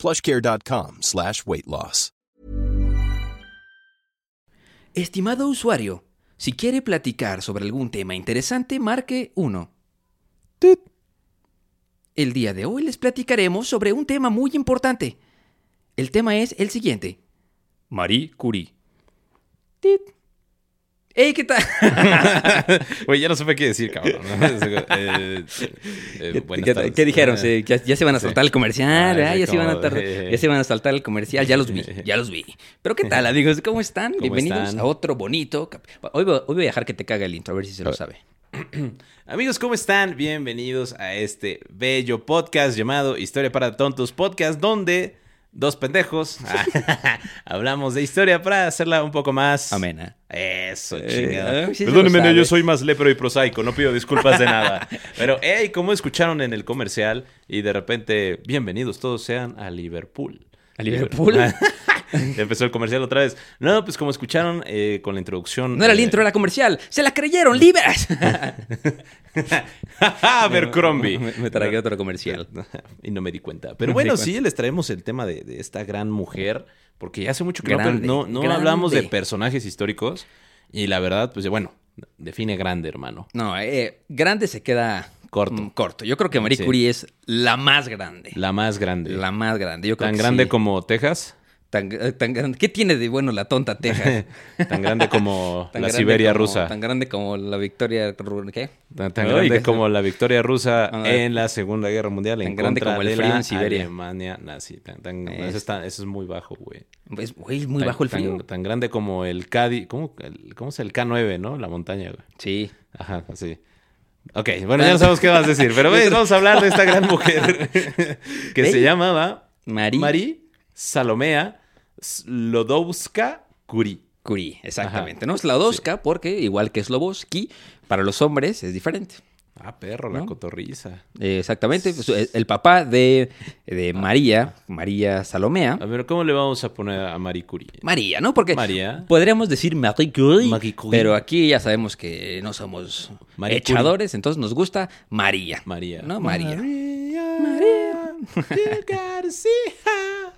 plushcare.com slash weight loss. Estimado usuario, si quiere platicar sobre algún tema interesante, marque 1. El día de hoy les platicaremos sobre un tema muy importante. El tema es el siguiente. Marie Curie. Tit. ¡Ey, qué tal! Güey, ya no supe qué decir, cabrón. Eh, eh, ¿Qué, tardes. dijeron? ¿Se- ya, ya se van a Sí. saltar el comercial, Ah, ya, se van a como- tar- ya se van a saltar el comercial. Ya los vi, ya los vi. Pero ¿qué tal, amigos? ¿Cómo están? ¿Cómo Bienvenidos están? a otro bonito... Hoy, voy- hoy voy a dejar que te caga el intro, a ver si se lo sabe. Amigos, ¿cómo están? Bienvenidos a este bello podcast llamado Historia para Tontos Podcast, donde dos pendejos hablamos de historia para hacerla un poco más Amena. Eso, Eh, chingada. ah, sí se lo Perdónenme, yo soy más lepero y prosaico, no pido disculpas de nada. Pero, hey, como escucharon en el comercial y de repente, bienvenidos todos sean a Liverpool. ¿A Liverpool? Empezó el comercial otra vez. No, pues como escucharon eh, con la introducción. No era el eh, intro, era comercial. ¡Se la creyeron, libres! Abercrombie. Me, me tragué otro comercial. y no me di cuenta. Pero bueno, sí, les traemos el tema de, de esta gran mujer, porque hace mucho que no- Grande, no, no, grande. hablamos de personajes históricos. Y la verdad, pues bueno, define grande, hermano. No, eh, grande se queda Corto. mm, corto. Yo creo que Marie Sí. Curie es la más grande. La más grande. La más grande. Yo creo Tan que grande sí. como Texas. Tan, eh, tan grande. ¿Qué tiene de bueno la tonta Texas? Tan grande como Tan la grande Siberia como- rusa. Tan grande como la victoria... ¿Qué? Tan, grande como la victoria rusa en la Segunda Guerra Mundial. tan en grande contra como el de frío en Siberia. Alemania nazi. Tan- tan- Es- eso, es muy bajo, güey. Es, güey, muy bajo el frío. Tan, grande como el Cádiz. ¿Cómo, el- ¿Cómo es el K9, no? La montaña, güey. Sí. Ajá, así. Ok, bueno, ya no sabemos qué vas a decir, pero güey, vamos a hablar de esta gran mujer que Ve. se llamaba Marie, Marie Salomea Slodowska Curie. Curie, exactamente. No Slodowska, porque igual que Slobowski, para los hombres es diferente. Ah, perro, la ¿No? cotorriza. Eh, exactamente. Pues, el, papá de, de María, María Salomea. A ver, ¿cómo le vamos a poner a Marie Curie? María, ¿no? Porque María. podríamos decir Marie Curie, Marie Curie. pero aquí ya sabemos que no somos Marie echadores, entonces nos gusta María. María. ¿No? María. María. see her.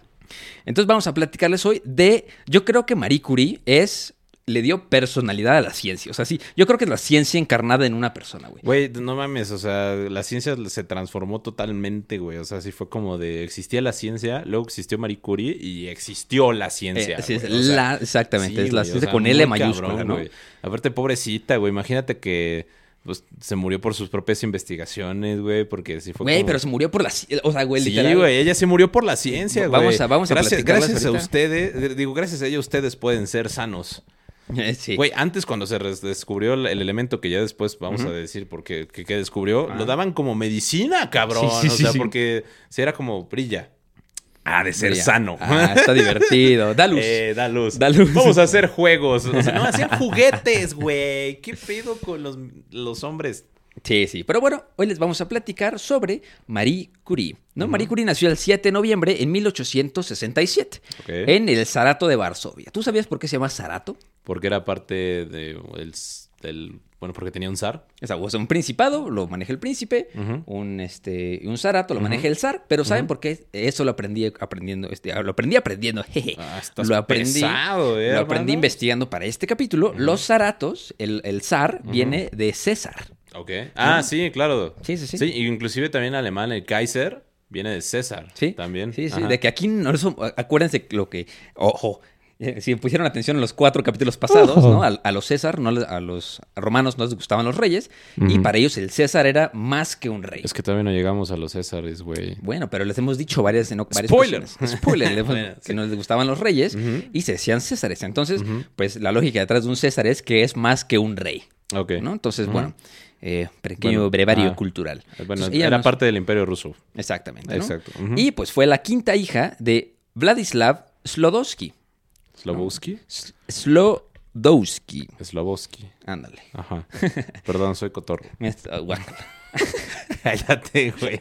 Entonces vamos a platicarles hoy de, yo creo que Marie Curie es, le dio personalidad a la ciencia. O sea, sí, yo creo que es la ciencia encarnada en una persona, güey. Güey, no mames, o sea, la ciencia se transformó totalmente, güey. O sea, sí fue como de existía la ciencia, luego existió Marie Curie y existió la ciencia. Eh, sí, es güey. O sea, la, exactamente, sí, es la güey, o ciencia sea, con L mayúscula, cabrón, ¿no? güey. Aparte, pobrecita, güey. Imagínate que pues, se murió por sus propias investigaciones, güey, porque sí fue Güey, como- pero se murió por la ci- O sea, güey, Sí, literal. güey, ella se murió por la ciencia, güey. Vamos a- vamos a gracias, gracias a ustedes, digo, gracias a ella ustedes pueden ser sanos. Sí. Güey, antes cuando se descubrió el, el elemento que ya después vamos a decir porque que, que descubrió, lo daban como medicina, cabrón. Ah. Sí, sí, o sea, porque si era como brilla. Ha de ser Brilla. sano. Ah, está divertido. Da luz. Eh, da luz. Da luz. Vamos a hacer juegos. O sea, no, hacían juguetes, güey. ¿Qué pedo con los, los hombres? Sí, sí. Pero bueno, hoy les vamos a platicar sobre Marie Curie. ¿no? Marie Curie nació el 7 de noviembre en 1867 Ok. en el Zarato de Varsovia. ¿Tú sabías por qué se llama Zarato? Porque era parte de, el- del... Bueno, porque tenía un zar. O sea, o sea, un principado lo maneja el príncipe, un este un zarato lo maneja el zar, pero ¿saben por qué? Eso lo aprendí aprendiendo, este, lo aprendí aprendiendo, jeje. Ah, estás lo aprendí, pesado, ¿eh, lo aprendí hermano? investigando para este capítulo. Los zaratos, el, el zar viene de César. Ok. Ah, sí, claro. Sí, sí, sí. Sí, y inclusive también alemán, el Kaiser, viene de César. Sí, También. Sí, sí, Ajá. de que aquí no eso, acuérdense lo que, ojo, eh, si pusieron atención en los cuatro capítulos pasados, ¿no? A, a los César, no les- a los romanos no les gustaban los reyes, y para ellos el César era más que un rey. Es que todavía no llegamos a los Césares, güey. Bueno, pero les hemos dicho varias, en varias Spoiler. ocasiones. Spoiler. les hemos- Bueno, que sí. no les gustaban los reyes y se decían Césares. Entonces, pues la lógica detrás de un César es que es más que un rey, Ok. ¿no? Entonces, bueno, eh, pequeño Bueno, brevario ah, cultural. Bueno, Entonces, ella era nos- parte del Imperio Ruso. Exactamente. ¿no? Exacto. Ujú. Y pues fue la quinta hija de Vladislav Slodowski. Slobowski. S- Slodowski. Slobowski. Ándale. Ajá. Perdón, soy cotorro. Guácala. Cállate, güey.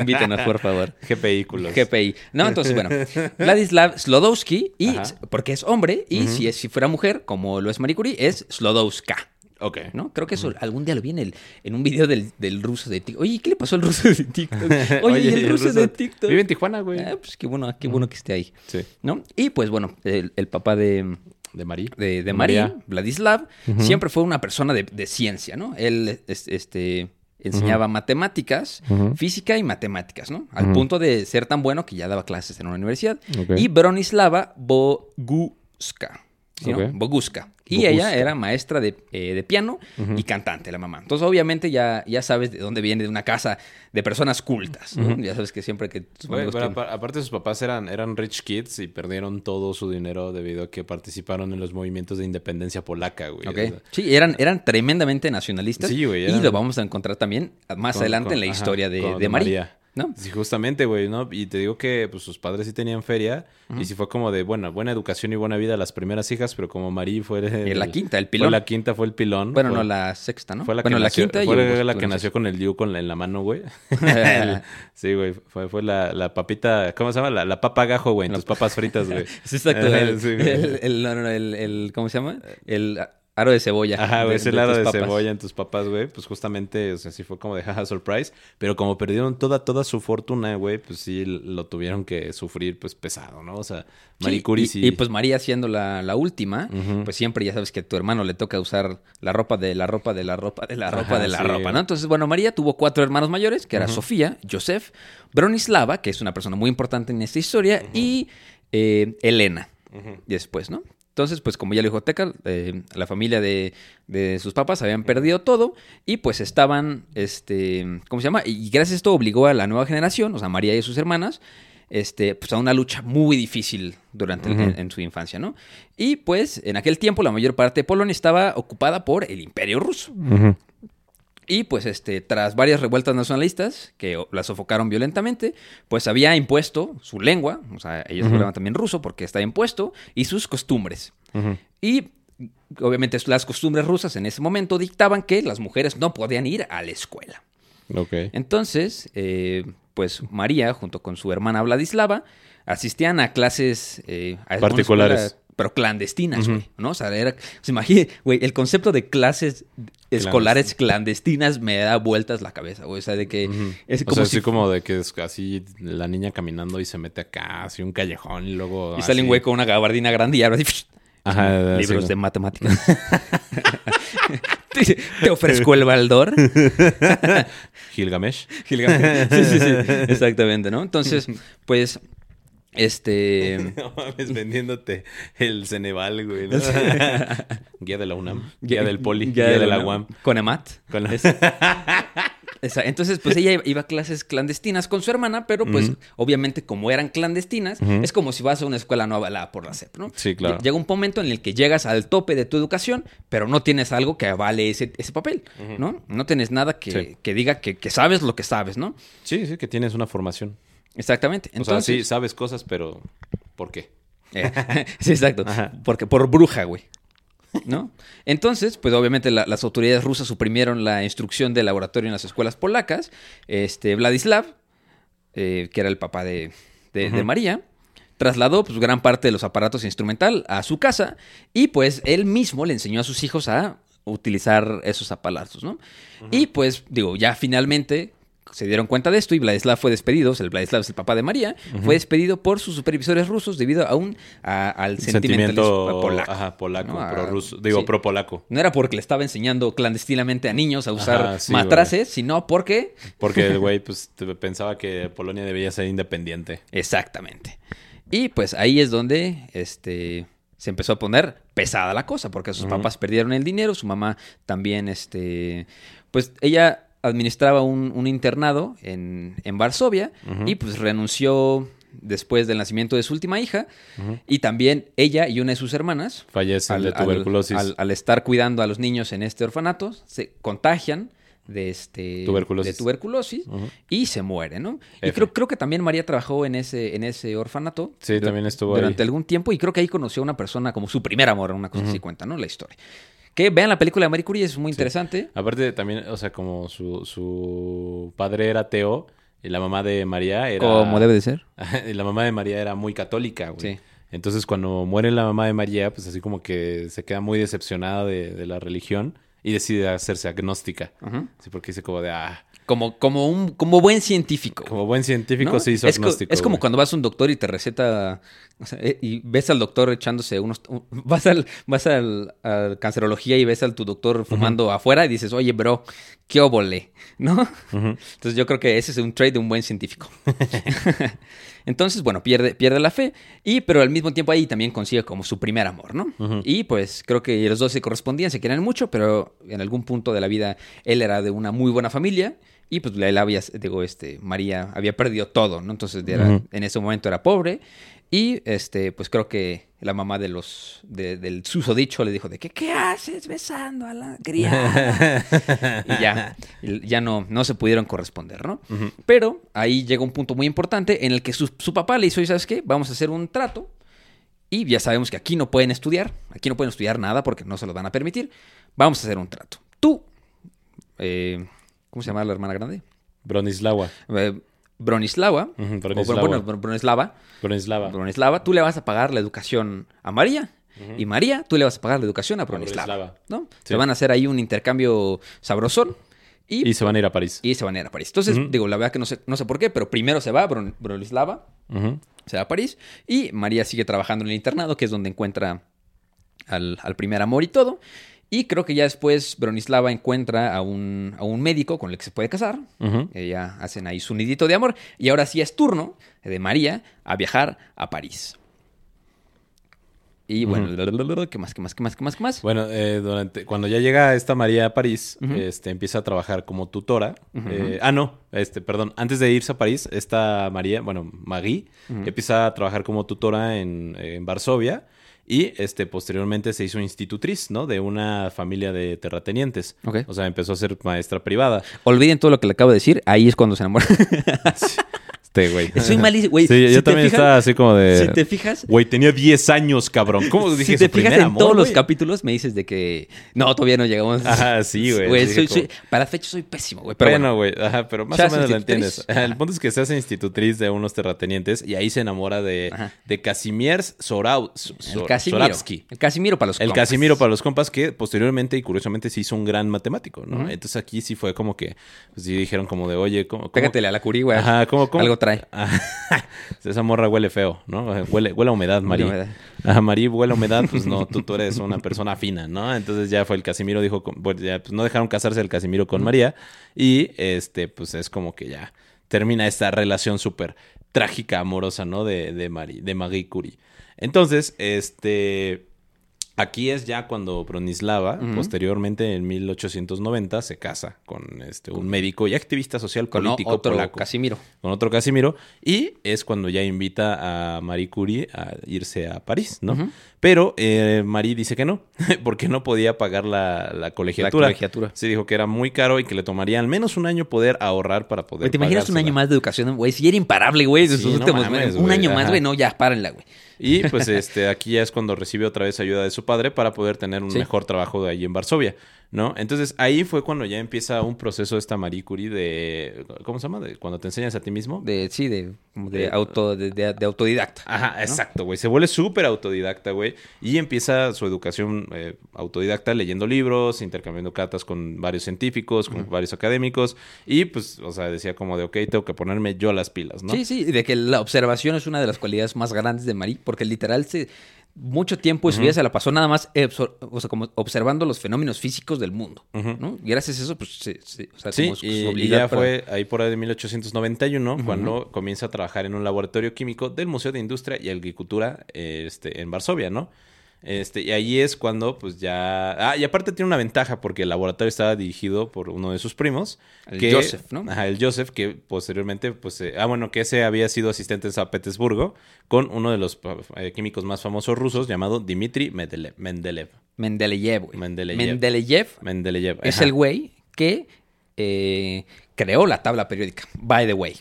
Invítenos, por favor. GPículos. GPI. No, entonces, bueno, Vladislav Slodowski, y, Ajá. porque es hombre, y si, es, si fuera mujer, como lo es Marie Curie, es Slodowska. Ok. ¿No? Creo que eso algún día lo vi en, el, en un video del, del ruso de TikTok. Oye, ¿qué le pasó al ruso de TikTok? Oye, ¿y el, ruso, de TikTok? Vive en Tijuana, güey. Ah, pues qué bueno, qué bueno que esté ahí. Sí. ¿No? Y pues bueno, el, el papá de, De María. de, de María, Vladislav, siempre fue una persona de, de ciencia, ¿no? Él es- este, enseñaba matemáticas, física y matemáticas, ¿no? Al punto de ser tan bueno que ya daba clases en una universidad. Y Bronislava Boguska. ¿sí, no? Boguska. Y ella era maestra de, eh, de piano y cantante, la mamá. Entonces, obviamente, ya, ya sabes de dónde viene, de una casa de personas cultas. ¿no? Ya sabes que siempre que tus tienen- apa- aparte sus papás eran, eran rich kids y perdieron todo su dinero debido a que participaron en los movimientos de independencia polaca, güey. Ok. O sea, Sí, eran, eran tremendamente nacionalistas. Sí, güey, Y lo vamos a encontrar también más con- adelante con- en la ajá, historia de, de María. ¿No? Sí, justamente, güey, ¿no? Y te digo que pues sus padres sí tenían feria y sí fue como de, bueno, buena educación y buena vida las primeras hijas, pero como María fue el- la quinta, el fue pilón. la quinta, fue el pilón. Bueno, fue- no, la sexta, ¿no? Fue la bueno, que la nació, quinta y fue la que nació con el Diu con la, en la mano, güey. Sí, güey. Fue, fue la, la papita, ¿cómo se llama? La, la papa gajo, güey, en tus papas fritas, güey. Sí, exacto. El, el- el- ¿cómo se llama? El aro de cebolla. Ajá, güey, ese tus de papas. cebolla en tus papas, güey. Pues justamente, o sea, sí fue como de jaja surprise. Pero como perdieron toda, toda su fortuna, güey, pues sí lo tuvieron que sufrir, pues pesado, ¿no? O sea, Marie Sí, y, sí. y, pues María siendo la, la última, pues siempre ya sabes que a tu hermano le toca usar la ropa de la ropa de la ropa de la Ajá, ropa de la sí. ropa, ¿no? Entonces, bueno, María tuvo cuatro hermanos mayores, que era Sofía, Joseph, Bronislava, que es una persona muy importante en esta historia, y eh, Elena, después, ¿no? Entonces, pues como ya lo dijo Teca, eh, la familia de, de sus papás habían perdido todo y pues estaban, este, ¿cómo se llama? Y gracias a esto obligó a la nueva generación, o sea, María y sus hermanas, este, pues a una lucha muy difícil durante el- en, en su infancia, ¿no? Y pues en aquel tiempo la mayor parte de Polonia estaba ocupada por el Imperio Ruso. Y pues este, tras varias revueltas nacionalistas que la sofocaron violentamente, pues había impuesto su lengua, o sea, ellos hablaban también ruso porque está impuesto, y sus costumbres. Y obviamente las costumbres rusas en ese momento dictaban que las mujeres no podían ir a la escuela. Entonces, eh, pues María, junto con su hermana Vladislava, asistían a clases eh, a Particulares. Pero clandestinas, güey, ¿no? O sea, era, se imagine, güey, el concepto de clases escolares clandestinas me da vueltas la cabeza, güey. O sea, de que es o como sea, si así como de que es así la niña caminando y se mete acá, así un callejón y luego. y sale un güey con una gabardina grande y ahora así, Ajá, así, libros ¿no? de matemáticas. te, te ofrezco el baldor. Gilgamesh. Gilgamesh. Sí, sí, sí, exactamente, ¿no? Entonces, pues, este... No mames, vendiéndote el Ceneval, güey. ¿no? guía de la UNAM. Guía del Poli. Guía, de la UAM. Con Emat. Con la- Esa- Entonces, pues ella iba a clases clandestinas con su hermana, pero pues obviamente como eran clandestinas, es como si vas a una escuela no avalada por la SEP, ¿no? Sí, claro. Lle- Llega un momento en el que llegas al tope de tu educación, pero no tienes algo que avale ese, ese papel, ¿no? No tienes nada que, Sí. que diga que, que sabes lo que sabes, ¿no? Sí, sí, que tienes una formación. Exactamente. o sea, sí, Entonces, sabes cosas, pero ¿por qué? Eh, sí, exacto. Ajá. Porque por bruja, güey. ¿No? Entonces, pues obviamente la- las autoridades rusas suprimieron la instrucción de laboratorio en las escuelas polacas. Este, Vladislav, eh, que era el papá de, de- de. María, trasladó pues, gran parte de los aparatos instrumental a su casa y pues él mismo le enseñó a sus hijos a utilizar esos aparatos, ¿no? Y pues, digo, ya finalmente se dieron cuenta de esto y Vladislav fue despedido, o sea, el Vladislav es el papá de María, fue despedido por sus supervisores rusos debido a un, a- al Sentimiento polaco. Ajá, polaco, pro ruso. Digo, sí. pro polaco. No era porque le estaba enseñando clandestinamente a niños a usar Ajá, sí, matraces, sino porque... Porque el güey, pues, pensaba que Polonia debía ser independiente. Exactamente. Y pues ahí es donde este, se empezó a poner pesada la cosa, porque sus papás perdieron el dinero, su mamá también, este, pues ella administraba un, un internado en, en Varsovia y pues renunció después del nacimiento de su última hija y también ella y una de sus hermanas Fallecen al, de tuberculosis. al- al estar cuidando a los niños en este orfanato, se contagian de este Tuberculosis. de tuberculosis y se muere, ¿no? Y creo, creo que también María trabajó en ese, en ese orfanato. Sí, también estuvo ahí. Durante algún tiempo y creo que ahí conoció a una persona como su primer amor, una cosa así cuenta, ¿no? La historia. Que vean la película de Marie Curie, es muy interesante. Aparte también, o sea, como su, su padre era ateo y la mamá de María era... Como debe de ser. y la mamá de María era muy católica, güey. Sí. Entonces cuando muere la mamá de María, pues así como que se queda muy decepcionada de, de la religión y decide hacerse agnóstica. Sí, porque dice como de, ah, Como, como, un, como buen científico. como buen científico ¿no? se hizo es, co- agnóstico. es como güey. cuando vas a un doctor y te receta o sea, eh, y ves al doctor echándose unos un- vas al vas al, a cancerología y ves al tu doctor fumando afuera y dices oye bro qué óvole no entonces yo creo que ese es un trait de un buen científico entonces bueno pierde pierde la fe y pero al mismo tiempo ahí también consigue como su primer amor no y pues creo que los dos se correspondían se querían mucho pero en algún punto de la vida él era de una muy buena familia y pues él había, digo, este, María había perdido todo, ¿no? Entonces era- en ese momento era pobre. Y este, pues creo que la mamá de los, de- del susodicho le dijo de que, ¿qué haces besando a la criada? y ya, ya no, no se pudieron corresponder, ¿no? Pero ahí llega un punto muy importante en el que su, su papá le hizo, "¿Y ¿sabes qué? Vamos a hacer un trato. Y ya sabemos que aquí no pueden estudiar, aquí no pueden estudiar nada porque no se lo van a permitir. Vamos a hacer un trato. Tú, eh, ¿cómo se llama la hermana grande? Bronislava. Eh, Bronislava, Bronislava. bueno, Bronislava, Bronislava. Bronislava, tú le vas a pagar la educación a María. Y María, tú le vas a pagar la educación a Bronislava. Bronislava. ¿no? Sí. Se van a hacer ahí un intercambio sabrosón. Y, Y se van a ir a París. y se van a ir a París. Entonces, digo, la verdad que no sé, no sé por qué, pero primero se va Bron- Bronislava, se va a París. Y María sigue trabajando en el internado, que es donde encuentra al, al primer amor y todo. Y creo que ya después Bronislava encuentra a un, a un médico con el que se puede casar. Ujú. Ella hacen ahí su nidito de amor. Y ahora sí es turno de María a viajar a París. Y bueno, ¿qué más, qué más, qué más, qué más, qué más? Bueno, eh, durante, cuando ya llega esta María a París, este, empieza a trabajar como tutora. Eh, ah, no, este, perdón. Antes de irse a París, esta María, bueno, Ujú. empieza a trabajar como tutora en, en Varsovia. Y este, posteriormente se hizo institutriz, ¿no? De una familia de terratenientes. Ok. O sea, empezó a ser maestra privada. Olviden todo lo que le acabo de decir. Ahí es cuando se enamora. Este, güey. Soy malísimo, güey. Sí, Si yo te también fijas- estaba así como de... si te fijas, Güey, tenía 10 años, cabrón. ¿Cómo dije si te su primer fijas en amor, todos los capítulos, me dices de que no, todavía no llegamos. Ajá, sí, güey. Para fecha soy pésimo, güey. Pero bueno, bueno, güey, ajá, pero más o menos lo entiendes. Ajá, El punto es que se hace institutriz de unos terratenientes y ahí se enamora de, Ajá. de Casimir Sorau, el Sor- Casimiro. El Casimiro para los El compas. Casimiro para los compas que posteriormente y curiosamente se hizo un gran matemático, ¿no? Entonces aquí sí fue como que, pues sí dijeron como de, oye, ¿cómo? cómo- Pégatele a la curí, güey. Ajá, ¿cómo, cómo? Algo trae. Esa morra huele feo, ¿no? Huele, huele a humedad, Marí. Ajá, Marí huele a humedad, pues no, tú, tú eres una persona fina, ¿no? Entonces ya fue el Casimiro, dijo, bueno, ya, pues no dejaron casarse el Casimiro con María y este, pues es como que ya termina esta relación súper trágica, amorosa, ¿no? De, de, Marie, de Marie Curie. Entonces, este... Aquí es ya cuando Bronislava, Ujú. posteriormente en 1890, se casa con este, un médico y activista social Con político otro polaco Casimiro. con otro Casimiro y es cuando ya invita a Marie Curie a irse a París, ¿no? Pero eh, Marie dice que no, porque no podía pagar la, la colegiatura. La colegiatura. Sí, dijo que era muy caro y que le tomaría al menos un año poder ahorrar para poder ¿te imaginas un año más de educación, güey? Si era imparable, güey, de Sí, sus no últimos mames, meses. Un año más, güey, no, ya, párenla, güey. Y pues este aquí ya es cuando recibe otra vez ayuda de su padre para poder tener un Sí. mejor trabajo de ahí en Varsovia, ¿no? Entonces ahí fue cuando ya empieza un proceso esta Marie Curie de ¿cómo se llama? De cuando te enseñas a ti mismo. De, sí, de, de, De- auto, de, de- de autodidacta. Ajá, ¿no? exacto, güey. Se vuelve súper autodidacta, güey. Y empieza su educación eh, autodidacta leyendo libros, intercambiando cartas con varios científicos, con varios académicos. Y pues, o sea, decía como de, ok, tengo que ponerme yo las pilas, ¿no? Sí, sí, de que la observación es una de las cualidades más grandes de Marie, porque literal se mucho tiempo de su vida se la pasó nada más o sea, como observando los fenómenos físicos del mundo. Y gracias a eso, pues, se, se- o sea, Sí, como su- y, su y habilidad ya para- fue ahí por ahí de 1891 cuando comienza a trabajar en un laboratorio químico del Museo de Industria y Agricultura este, en Varsovia, ¿no? Este, y ahí es cuando, pues ya. Ah, y aparte tiene una ventaja porque el laboratorio estaba dirigido por uno de sus primos. El que- Joseph, ¿no? Ajá, el Joseph, que posteriormente, pues. eh, ah, bueno, que ese había sido asistente en San Petersburgo con uno de los eh, químicos más famosos rusos llamado Dmitry Mendeleev. Mendeleev. Mendeleev, güey. Mendeleev. Mendeleev Mendeleev. es el güey que eh, creó la tabla periódica, by the way.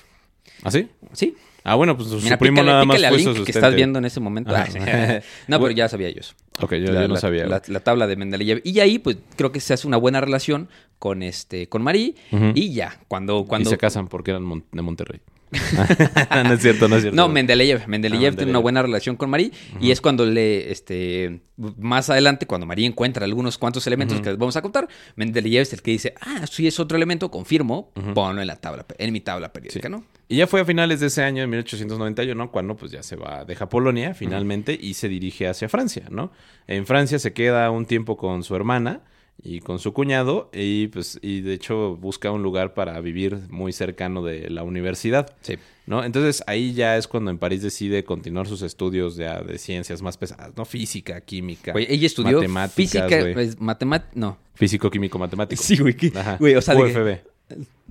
¿Ah, sí? Sí. Ah, bueno, pues su Mira, primo pícale- nada más fue su link que asistente. estás viendo en ese momento. Ajá. Ay, no, pero ya sabía yo eso. Ok, yo, la, yo no sabía. La, la tabla de Mendeleev. Y ahí, pues, creo que se hace una buena relación con este, con Marie. Y ya, cuando, cuando. Y se casan porque eran de Monterrey. no es cierto, no es cierto. No, Mendeleev. Mendeleev Ah, tiene una buena relación con Marie. Y es cuando le, este, más adelante, cuando Marie encuentra algunos cuantos elementos que les vamos a contar, Mendeleev es el que dice, ah, sí es otro elemento, confirmo, ponlo en la tabla, en mi tabla periódica, Sí. ¿no? Y ya fue a finales de ese año, en 1891, cuando pues ya se va, deja Polonia finalmente y se dirige hacia Francia, ¿no? En Francia se queda un tiempo con su hermana y con su cuñado y pues y de hecho busca un lugar para vivir muy cercano de la universidad, Sí. ¿no? Entonces ahí ya es cuando en París decide continuar sus estudios ya de ciencias más pesadas, ¿no? Física, química, Oye, ella estudió matemáticas, física, güey. matemática, no. físico, químico, matemático. Sí, güey. Ajá. Güey, o sea, de que- QFB.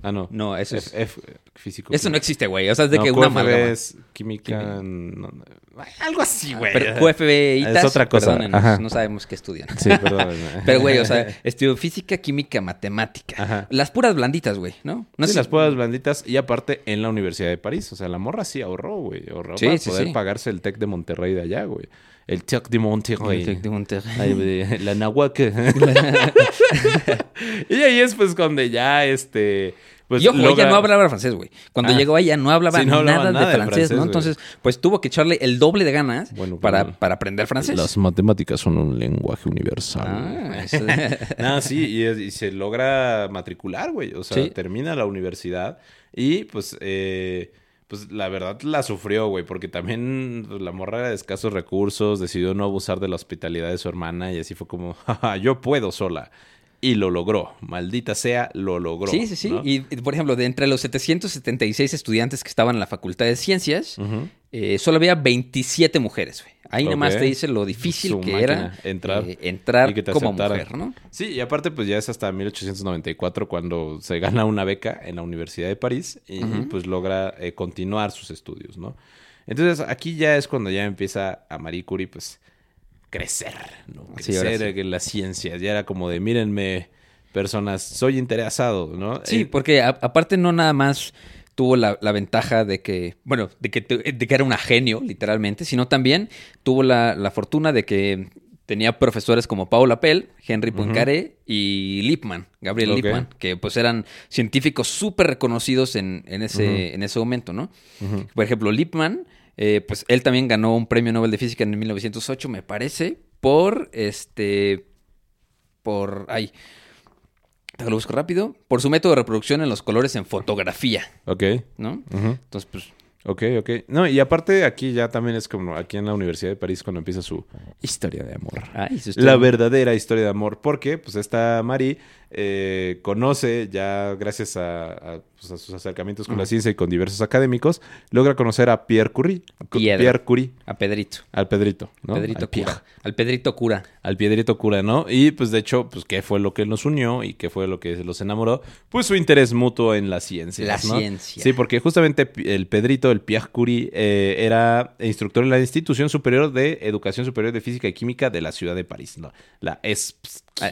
Ah, no. No, eso es- F, F- físico. Eso no existe, güey. O sea, es de No, que una QFB amalgama. es química. no, no, algo así, güey. Pero QFB y Es otra cosa, ajá. no sabemos qué estudian. Sí, perdón. Pero, güey, o sea, estudió física, química, matemática. Ajá. Las puras blanditas, güey, ¿no? No Sí, sé- las pruebas blanditas y aparte en la Universidad de París. O sea, la morra sí ahorró, güey. Ahorró Sí, para sí, poder pagarse el TEC de Monterrey de allá, güey. El TEC de Monterrey. El Tec de Monterrey. La Nahuac. y ahí es pues cuando ya este... Pues, y ojo, logra- ella no hablaba francés, güey. Cuando Ah. llegó ella no hablaba, Sí, no hablaba nada, nada de de francés, francés, ¿no? Entonces, pues tuvo que echarle el doble de ganas Bueno, para, para aprender francés. Las matemáticas son un lenguaje universal. Ah, eso- No, sí, y, se logra matricular, güey. O sea, Sí. termina la universidad y pues, eh, pues la verdad la sufrió, güey, porque también la morra era de escasos recursos, decidió no abusar de la hospitalidad de su hermana y así fue como, jaja, yo puedo sola. Y lo logró, maldita sea, lo logró. Sí, sí, sí. ¿no? Y, por ejemplo, de entre los 776 estudiantes que estaban en la Facultad de Ciencias, eh, solo había 27 mujeres, güey. Ahí nomás te dice lo difícil Su que máquina, era entrar. eh, entrar Y que te como aceptaran. mujer, ¿no? Sí, y aparte pues ya es hasta 1894 cuando se gana una beca en la Universidad de París y pues logra eh, continuar sus estudios, ¿no? Entonces aquí ya es cuando ya empieza a Marie Curie pues crecer, ¿no? Sí, Crecer sí. en las ciencias, ya era como de mírenme personas, soy interesado, ¿no? Sí, Eh, porque a- aparte no nada más tuvo la, la ventaja de que, bueno, de que, de que era una genio, literalmente, sino también tuvo la, la fortuna de que tenía profesores como Paul Appel, Henry Poincaré y Lippmann, Gabriel Ok. Lippmann, que pues eran científicos súper reconocidos en, en ese, en ese momento, ¿no? Por ejemplo, Lippmann, eh, pues él también ganó un premio Nobel de Física en 1908, me parece, por este. Por. Ay. Te lo busco rápido. Por su método de reproducción en los colores en fotografía, Ok, ¿no? ujú. Entonces, pues. ok, ok. No, y aparte aquí ya también es como aquí en la Universidad de París cuando empieza su historia de amor. La verdadera historia de amor. Porque, pues, esta Marie eh, conoce, ya gracias a, a, pues, a sus acercamientos con la ciencia y con diversos académicos, logra conocer a Pierre Curie. Pierre Curie, A Pedrito. al Pedrito, ¿no? Pedrito al cura. Al Pedrito cura. Al Piedrito Cura, ¿no? Y, pues, de hecho, pues, ¿qué fue lo que nos unió y qué fue lo que los enamoró? Pues su interés mutuo en la ciencia. La ¿no? ciencia. Sí, porque justamente el Pedrito, el Pierre Curie, eh, era instructor en la Institución Superior de Educación Superior de Física y Química de la ciudad de París, ¿no? La ESPS. Ah,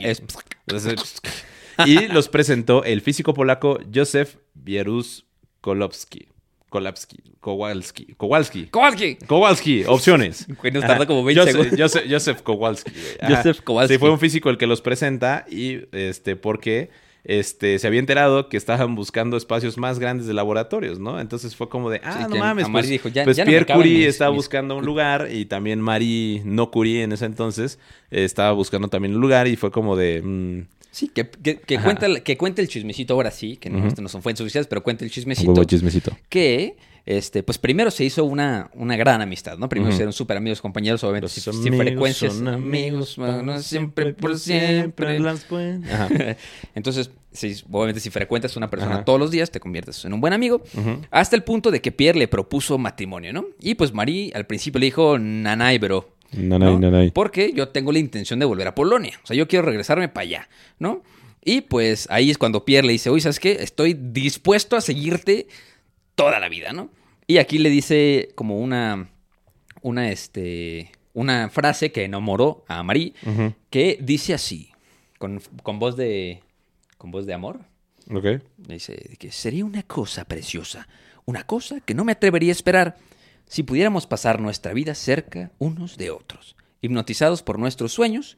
Y los presentó el físico polaco Józef Wierus Kolowski. Kolapski, Kowalski, Kowalski. ¡Kowalski! Kowalski, opciones. Ajá. tardó como 20 Joseph- segundos. Joseph, Joseph Kowalski. Joseph Kowalski. Sí, fue un físico el que los presenta y este, porque este, se había enterado que estaban buscando espacios más grandes de laboratorios, ¿no? Entonces fue como de, ah, Sí, no mames, pues, dijo, ya- pues ya Pierre Curie mis- estaba mis- buscando un lugar y también Marie no Curie en ese entonces eh, estaba buscando también un lugar y fue como de, mm, Sí, que, que, que cuenta, que cuenta el chismecito ahora sí, que no, este no son fuentes oficiales, pero cuenta el chismecito. huevo chismecito. que este, pues primero se hizo una, una gran amistad, ¿no? Primero Ujú. se eran súper amigos, compañeros, obviamente, sin, sin amigos frecuencias. son amigos, bueno, siempre por siempre. las. Entonces, si, obviamente, si frecuentas a una persona Ajá. todos los días, te conviertes en un buen amigo. Hasta el punto de que Pierre le propuso matrimonio, ¿no? Y pues Marie al principio le dijo, nanay, bro. Nanay, ¿no? nanay. Porque yo tengo la intención de volver a Polonia. O sea, yo quiero regresarme para allá, ¿no? Y pues ahí es cuando Pierre le dice, oye, ¿sabes qué? Estoy dispuesto a seguirte toda la vida, ¿no? Y aquí le dice como una, una, este, una frase que enamoró a Marie, que dice así, con, con voz de, con voz de amor. Ok. Dice que sería una cosa preciosa, una cosa que no me atrevería a esperar si pudiéramos pasar nuestra vida cerca unos de otros, hipnotizados por nuestros sueños,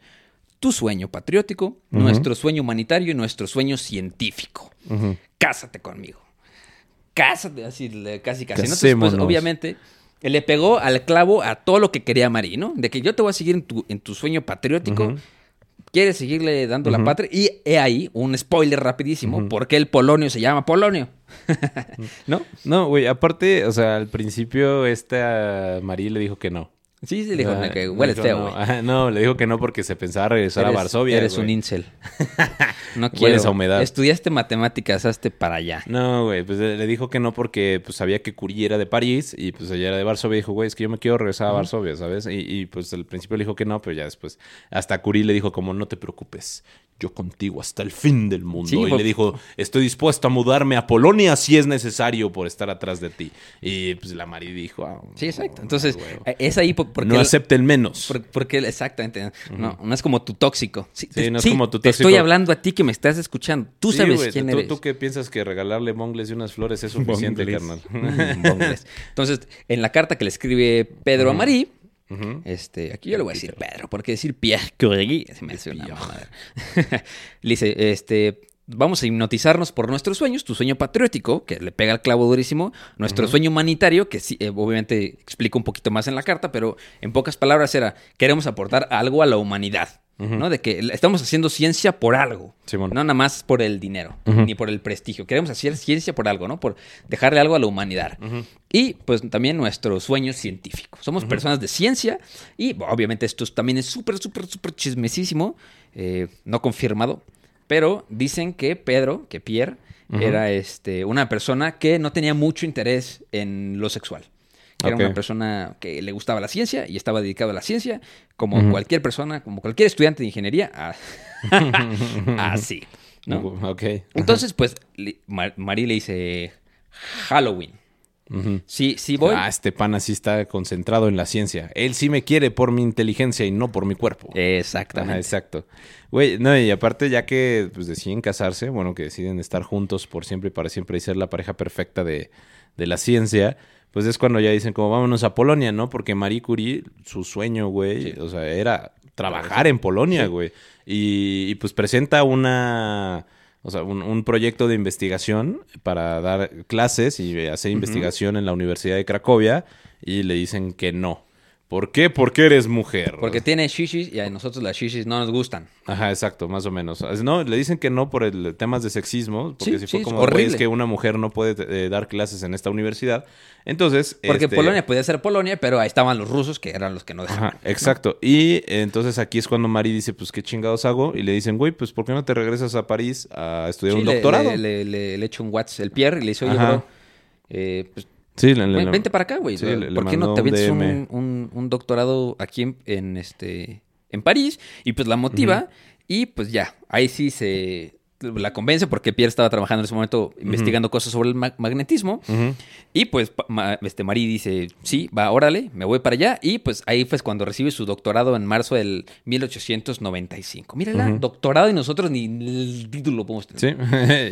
tu sueño patriótico, nuestro sueño humanitario y nuestro sueño científico. Cásate conmigo. Cásate, así, casi, casi. Entonces, pues, obviamente, le pegó al clavo a todo lo que quería Mari, ¿no? De que yo te voy a seguir en tu, en tu sueño patriótico. Ujú. Quieres seguirle dando la patria. Y he ahí un spoiler rapidísimo. ¿Por qué el Polonio se llama Polonio? ¿No? No, güey, aparte, o sea, al principio esta Marí le dijo que no. Sí, sí, le dijo Ah, que hueles no. güey. Ajá, no, le dijo que no porque se pensaba regresar a Varsovia. Eres un incel. No Hueles quiero. a humedad. Estudiaste matemáticas, hazte para allá. No, güey, pues le le dijo que no porque pues sabía que Curie era de París y pues ella era de Varsovia. Dijo, güey, es que yo me quiero regresar a Varsovia, ¿sabes? Y, y, pues al principio le dijo que no, pero ya después hasta Curie le dijo como, no te preocupes, yo contigo hasta el fin del mundo. Sí, y le dijo, estoy dispuesto a mudarme a Polonia si es necesario por estar atrás de ti. Y pues la Mari dijo, ah, Sí, exacto. Entonces, güey. eh, es ahí po- porque... no el- acepten menos. por- porque exactamente. No, no es como tu tóxico. Sí, Sí, te- no es sí, como tu Te tóxico. estoy hablando a ti que me estás escuchando. Tú sabes güey, quién ¿tú, eres. ¿Tú qué piensas que regalarle bongles y unas flores es suficiente, Bongles. carnal? Entonces, en la carta que le escribe Pedro a Marí, Este, aquí yo le voy a decir Pedro, porque decir Pierre Curie se me hace una le dice, este, vamos a hipnotizarnos por nuestros sueños, tu sueño patriótico, que le pega el clavo durísimo, nuestro sueño humanitario, que sí, eh, obviamente explico un poquito más en la carta, pero en pocas palabras era, queremos aportar algo a la humanidad. ¿No? De que estamos haciendo ciencia por algo, no nada más por el dinero, ni por el prestigio. Queremos hacer ciencia por algo, ¿no? Por dejarle algo a la humanidad. Y pues también nuestro sueño científico. Somos personas de ciencia y bueno, obviamente esto es- también es súper, súper, súper chismesísimo, eh, no confirmado, pero dicen que Pedro, que Pierre, era este, una persona que no tenía mucho interés en lo sexual. Que Era una persona que le gustaba la ciencia y estaba dedicado a la ciencia, como cualquier persona, como cualquier estudiante de ingeniería, así. ¿no? Ok. Entonces, pues, Mar- Marí le dice Halloween. Sí, sí voy. Ah, este pana sí está concentrado en la ciencia. Él sí me quiere por mi inteligencia y no por mi cuerpo. Exactamente. Ajá, exacto. Güey, no, y aparte ya que pues, deciden casarse, bueno, que deciden estar juntos por siempre y para siempre y ser la pareja perfecta de, de la ciencia, pues es cuando ya dicen como vámonos a Polonia, ¿no? Porque Marie Curie, su sueño, güey, o sea, era trabajar en Polonia, güey. Y, y, pues presenta una... O sea, un, un proyecto de investigación para dar clases y hacer investigación en la Universidad de Cracovia y le dicen que no. ¿Por qué? Porque eres mujer. Porque tiene shishis y a nosotros las shishis no nos gustan. Ajá, exacto, más o menos. No, le dicen que no por el temas de sexismo, porque Sí, si fue sí, como, es que una mujer no puede eh, dar clases en esta universidad. Entonces, Porque este, Polonia podía ser Polonia, pero ahí estaban los rusos que eran los que no dejaban. Ajá, exacto. Y eh, entonces aquí es cuando Mari dice, pues, ¿qué chingados hago? Y le dicen, güey, pues, ¿por qué no te regresas a París a estudiar Sí, un le- doctorado? Le, le, le- le echo un WhatsApp el Pierre y le dice, oye, Ajá. bro, eh, pues, sí, le- le- ven- le- vente para acá, güey. Sí, le ¿Por qué no te un avientas un, un- un doctorado aquí en, en, este en París? Y pues la motiva y pues ya, ahí sí se la convence porque Pierre estaba trabajando en ese momento investigando cosas sobre el ma- magnetismo y pues ma- este Marí dice, sí, va, órale, me voy para allá y pues ahí fue cuando recibe su doctorado en marzo del 1895. Mírala, doctorado y nosotros ni el título podemos tener.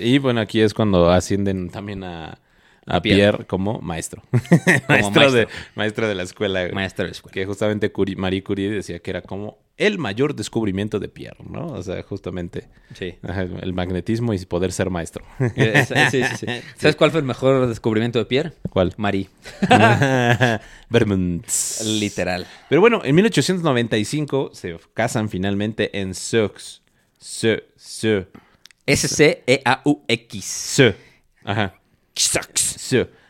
Sí, y bueno, aquí es cuando ascienden también a, a Pierre. Pierre. como maestro. maestro, maestro. De, maestro de la escuela. Maestro de escuela. Que justamente Curie- Marie Curie decía que era como el mayor descubrimiento de Pierre, ¿no? O sea, justamente Sí. el magnetismo y poder ser maestro. Eh, sí, sí, sí, sí. ¿Sabes cuál fue el mejor descubrimiento de Pierre? ¿Cuál? Marí. Vermont. Literal. Pero bueno, en 1895 se casan finalmente en Seux. Se, se, S-C-E-A-U-X. se. Ajá.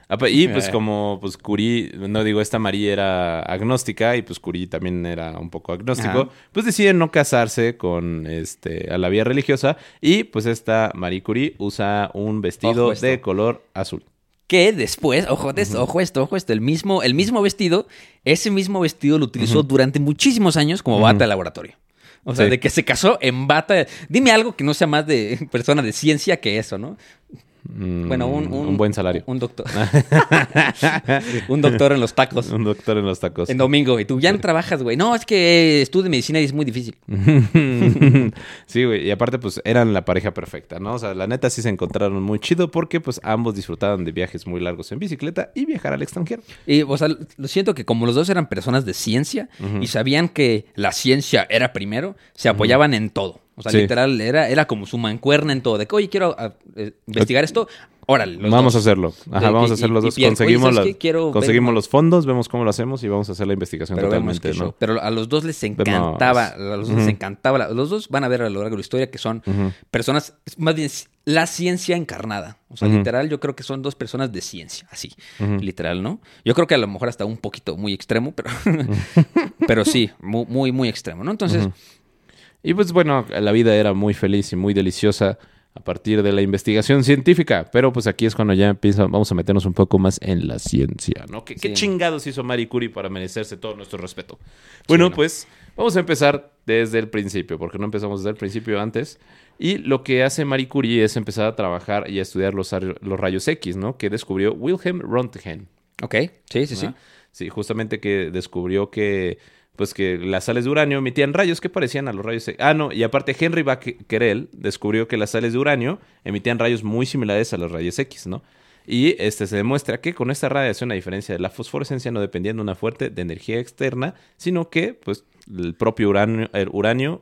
Apa- Y pues Eh. como pues Curie, no digo, esta María era agnóstica y pues Curie también era un poco agnóstico, Ajá. pues deciden no casarse con este a la vía religiosa y pues esta Marie Curie usa un vestido de color azul. Que después, ojo, de esto, ojo esto, ojo esto, el mismo, el mismo vestido, ese mismo vestido lo utilizó durante muchísimos años como bata de laboratorio. O sea, Sí. de que se casó en bata. Dime algo que no sea más de persona de ciencia que eso, ¿no? Mm, Bueno, un, un, buen salario. Un doctor. un doctor en los tacos. un doctor en los tacos. En domingo. Y tú ya no trabajas, güey. No, es que estudio medicina y es muy difícil. sí, güey. Y aparte, pues eran la pareja perfecta, ¿no? O sea, la neta sí se encontraron muy chido porque, pues, ambos disfrutaban de viajes muy largos en bicicleta y viajar al extranjero. Y, o sea, lo siento que como los dos eran personas de ciencia y sabían que la ciencia era primero, se apoyaban en todo. O sea, Sí. literal, era, era como su mancuerna en todo. De que, oye, quiero ah, eh, investigar esto. Órale, vamos dos. a hacerlo. Ajá, De- vamos a y- hacer los y dos. Pierre, conseguimos oye, ver conseguimos los fondos, vemos cómo lo hacemos y vamos a hacer la investigación Pero totalmente, ¿no? Pero a los dos les encantaba, a los dos les encantaba. la- Los dos van a ver a lo largo de la historia que son personas, más bien la ciencia encarnada. O sea, literal, yo creo que son dos personas de ciencia, así, literal, ¿no? Yo creo que a lo mejor hasta un poquito muy extremo, pero, pero sí, muy, muy, muy extremo, ¿no? Entonces. Y pues bueno, la vida era muy feliz y muy deliciosa a partir de la investigación científica. Pero pues aquí es cuando ya empieza, vamos a meternos un poco más en la ciencia, ¿no? ¿Qué, qué Sí. chingados hizo Marie Curie para merecerse todo nuestro respeto? Bueno, ¿no? pues vamos a empezar desde el principio, porque no empezamos desde el principio antes. Y lo que hace Marie Curie es empezar a trabajar y a estudiar los, los rayos X, ¿no? Que descubrió Wilhelm Röntgen. ok, sí, sí, sí. ¿verdad? Sí, justamente que descubrió que pues que las sales de uranio emitían rayos que parecían a los rayos X. Ah, no, y aparte Henry Becquerel descubrió que las sales de uranio emitían rayos muy similares a los rayos X, ¿no? Y este se demuestra que con esta radiación, a diferencia de la fosforescencia, no dependían de una fuente de energía externa, sino que pues el propio uranio, el uranio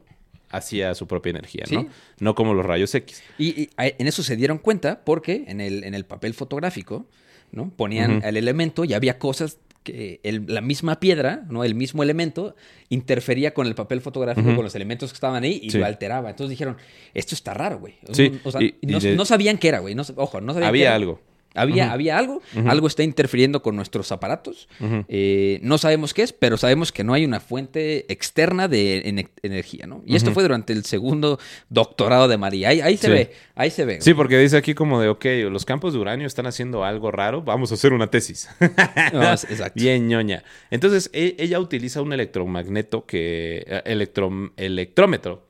hacía su propia energía, ¿no? Sí. No como los rayos X. Y, en eso se dieron cuenta porque en el, en el papel fotográfico, ¿no? Ponían el elemento y había cosas que el- la misma piedra, ¿no? El mismo elemento interfería con el papel fotográfico, con los elementos que estaban ahí y Sí. lo alteraba. Entonces dijeron, esto está raro, güey. Sí, O sea, y- y no, de- no sabían qué era, güey. No, ojo, no sabían qué Había era. algo. Había, había algo, algo está interfiriendo con nuestros aparatos. Eh, no sabemos qué es, pero sabemos que no hay una fuente externa de ene- energía, ¿no? Y esto fue durante el segundo doctorado de María. Ahí, ahí se Sí. ve, ahí se ve. Sí, porque dice aquí como de, ok, los campos de uranio están haciendo algo raro, vamos a hacer una tesis. No, es- exacto. Bien ñoña. Entonces, e- ella utiliza un electromagneto que... eh, electro- electrómetro.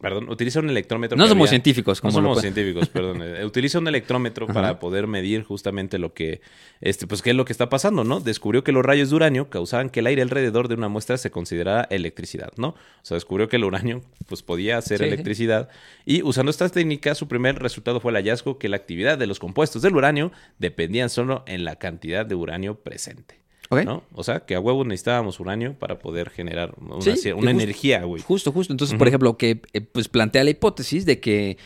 Perdón, utiliza un electrómetro. No somos había- científicos, No como lo somos científicos, perdón. Eh, Utiliza un electrómetro Ajá. para poder medir justamente lo que, este, pues qué es lo que está pasando, ¿no? Descubrió que los rayos de uranio causaban que el aire alrededor de una muestra se considerara electricidad, ¿no? O sea, descubrió que el uranio, pues podía hacer Sí, sí. electricidad. Y usando estas técnicas, su primer resultado fue el hallazgo que la actividad de los compuestos del uranio dependían solo en la cantidad de uranio presente. ¿No? O sea, que a huevo necesitábamos uranio para poder generar una, Sí, energía, güey. Justo, justo. Entonces, por ejemplo, que eh, pues plantea la hipótesis de que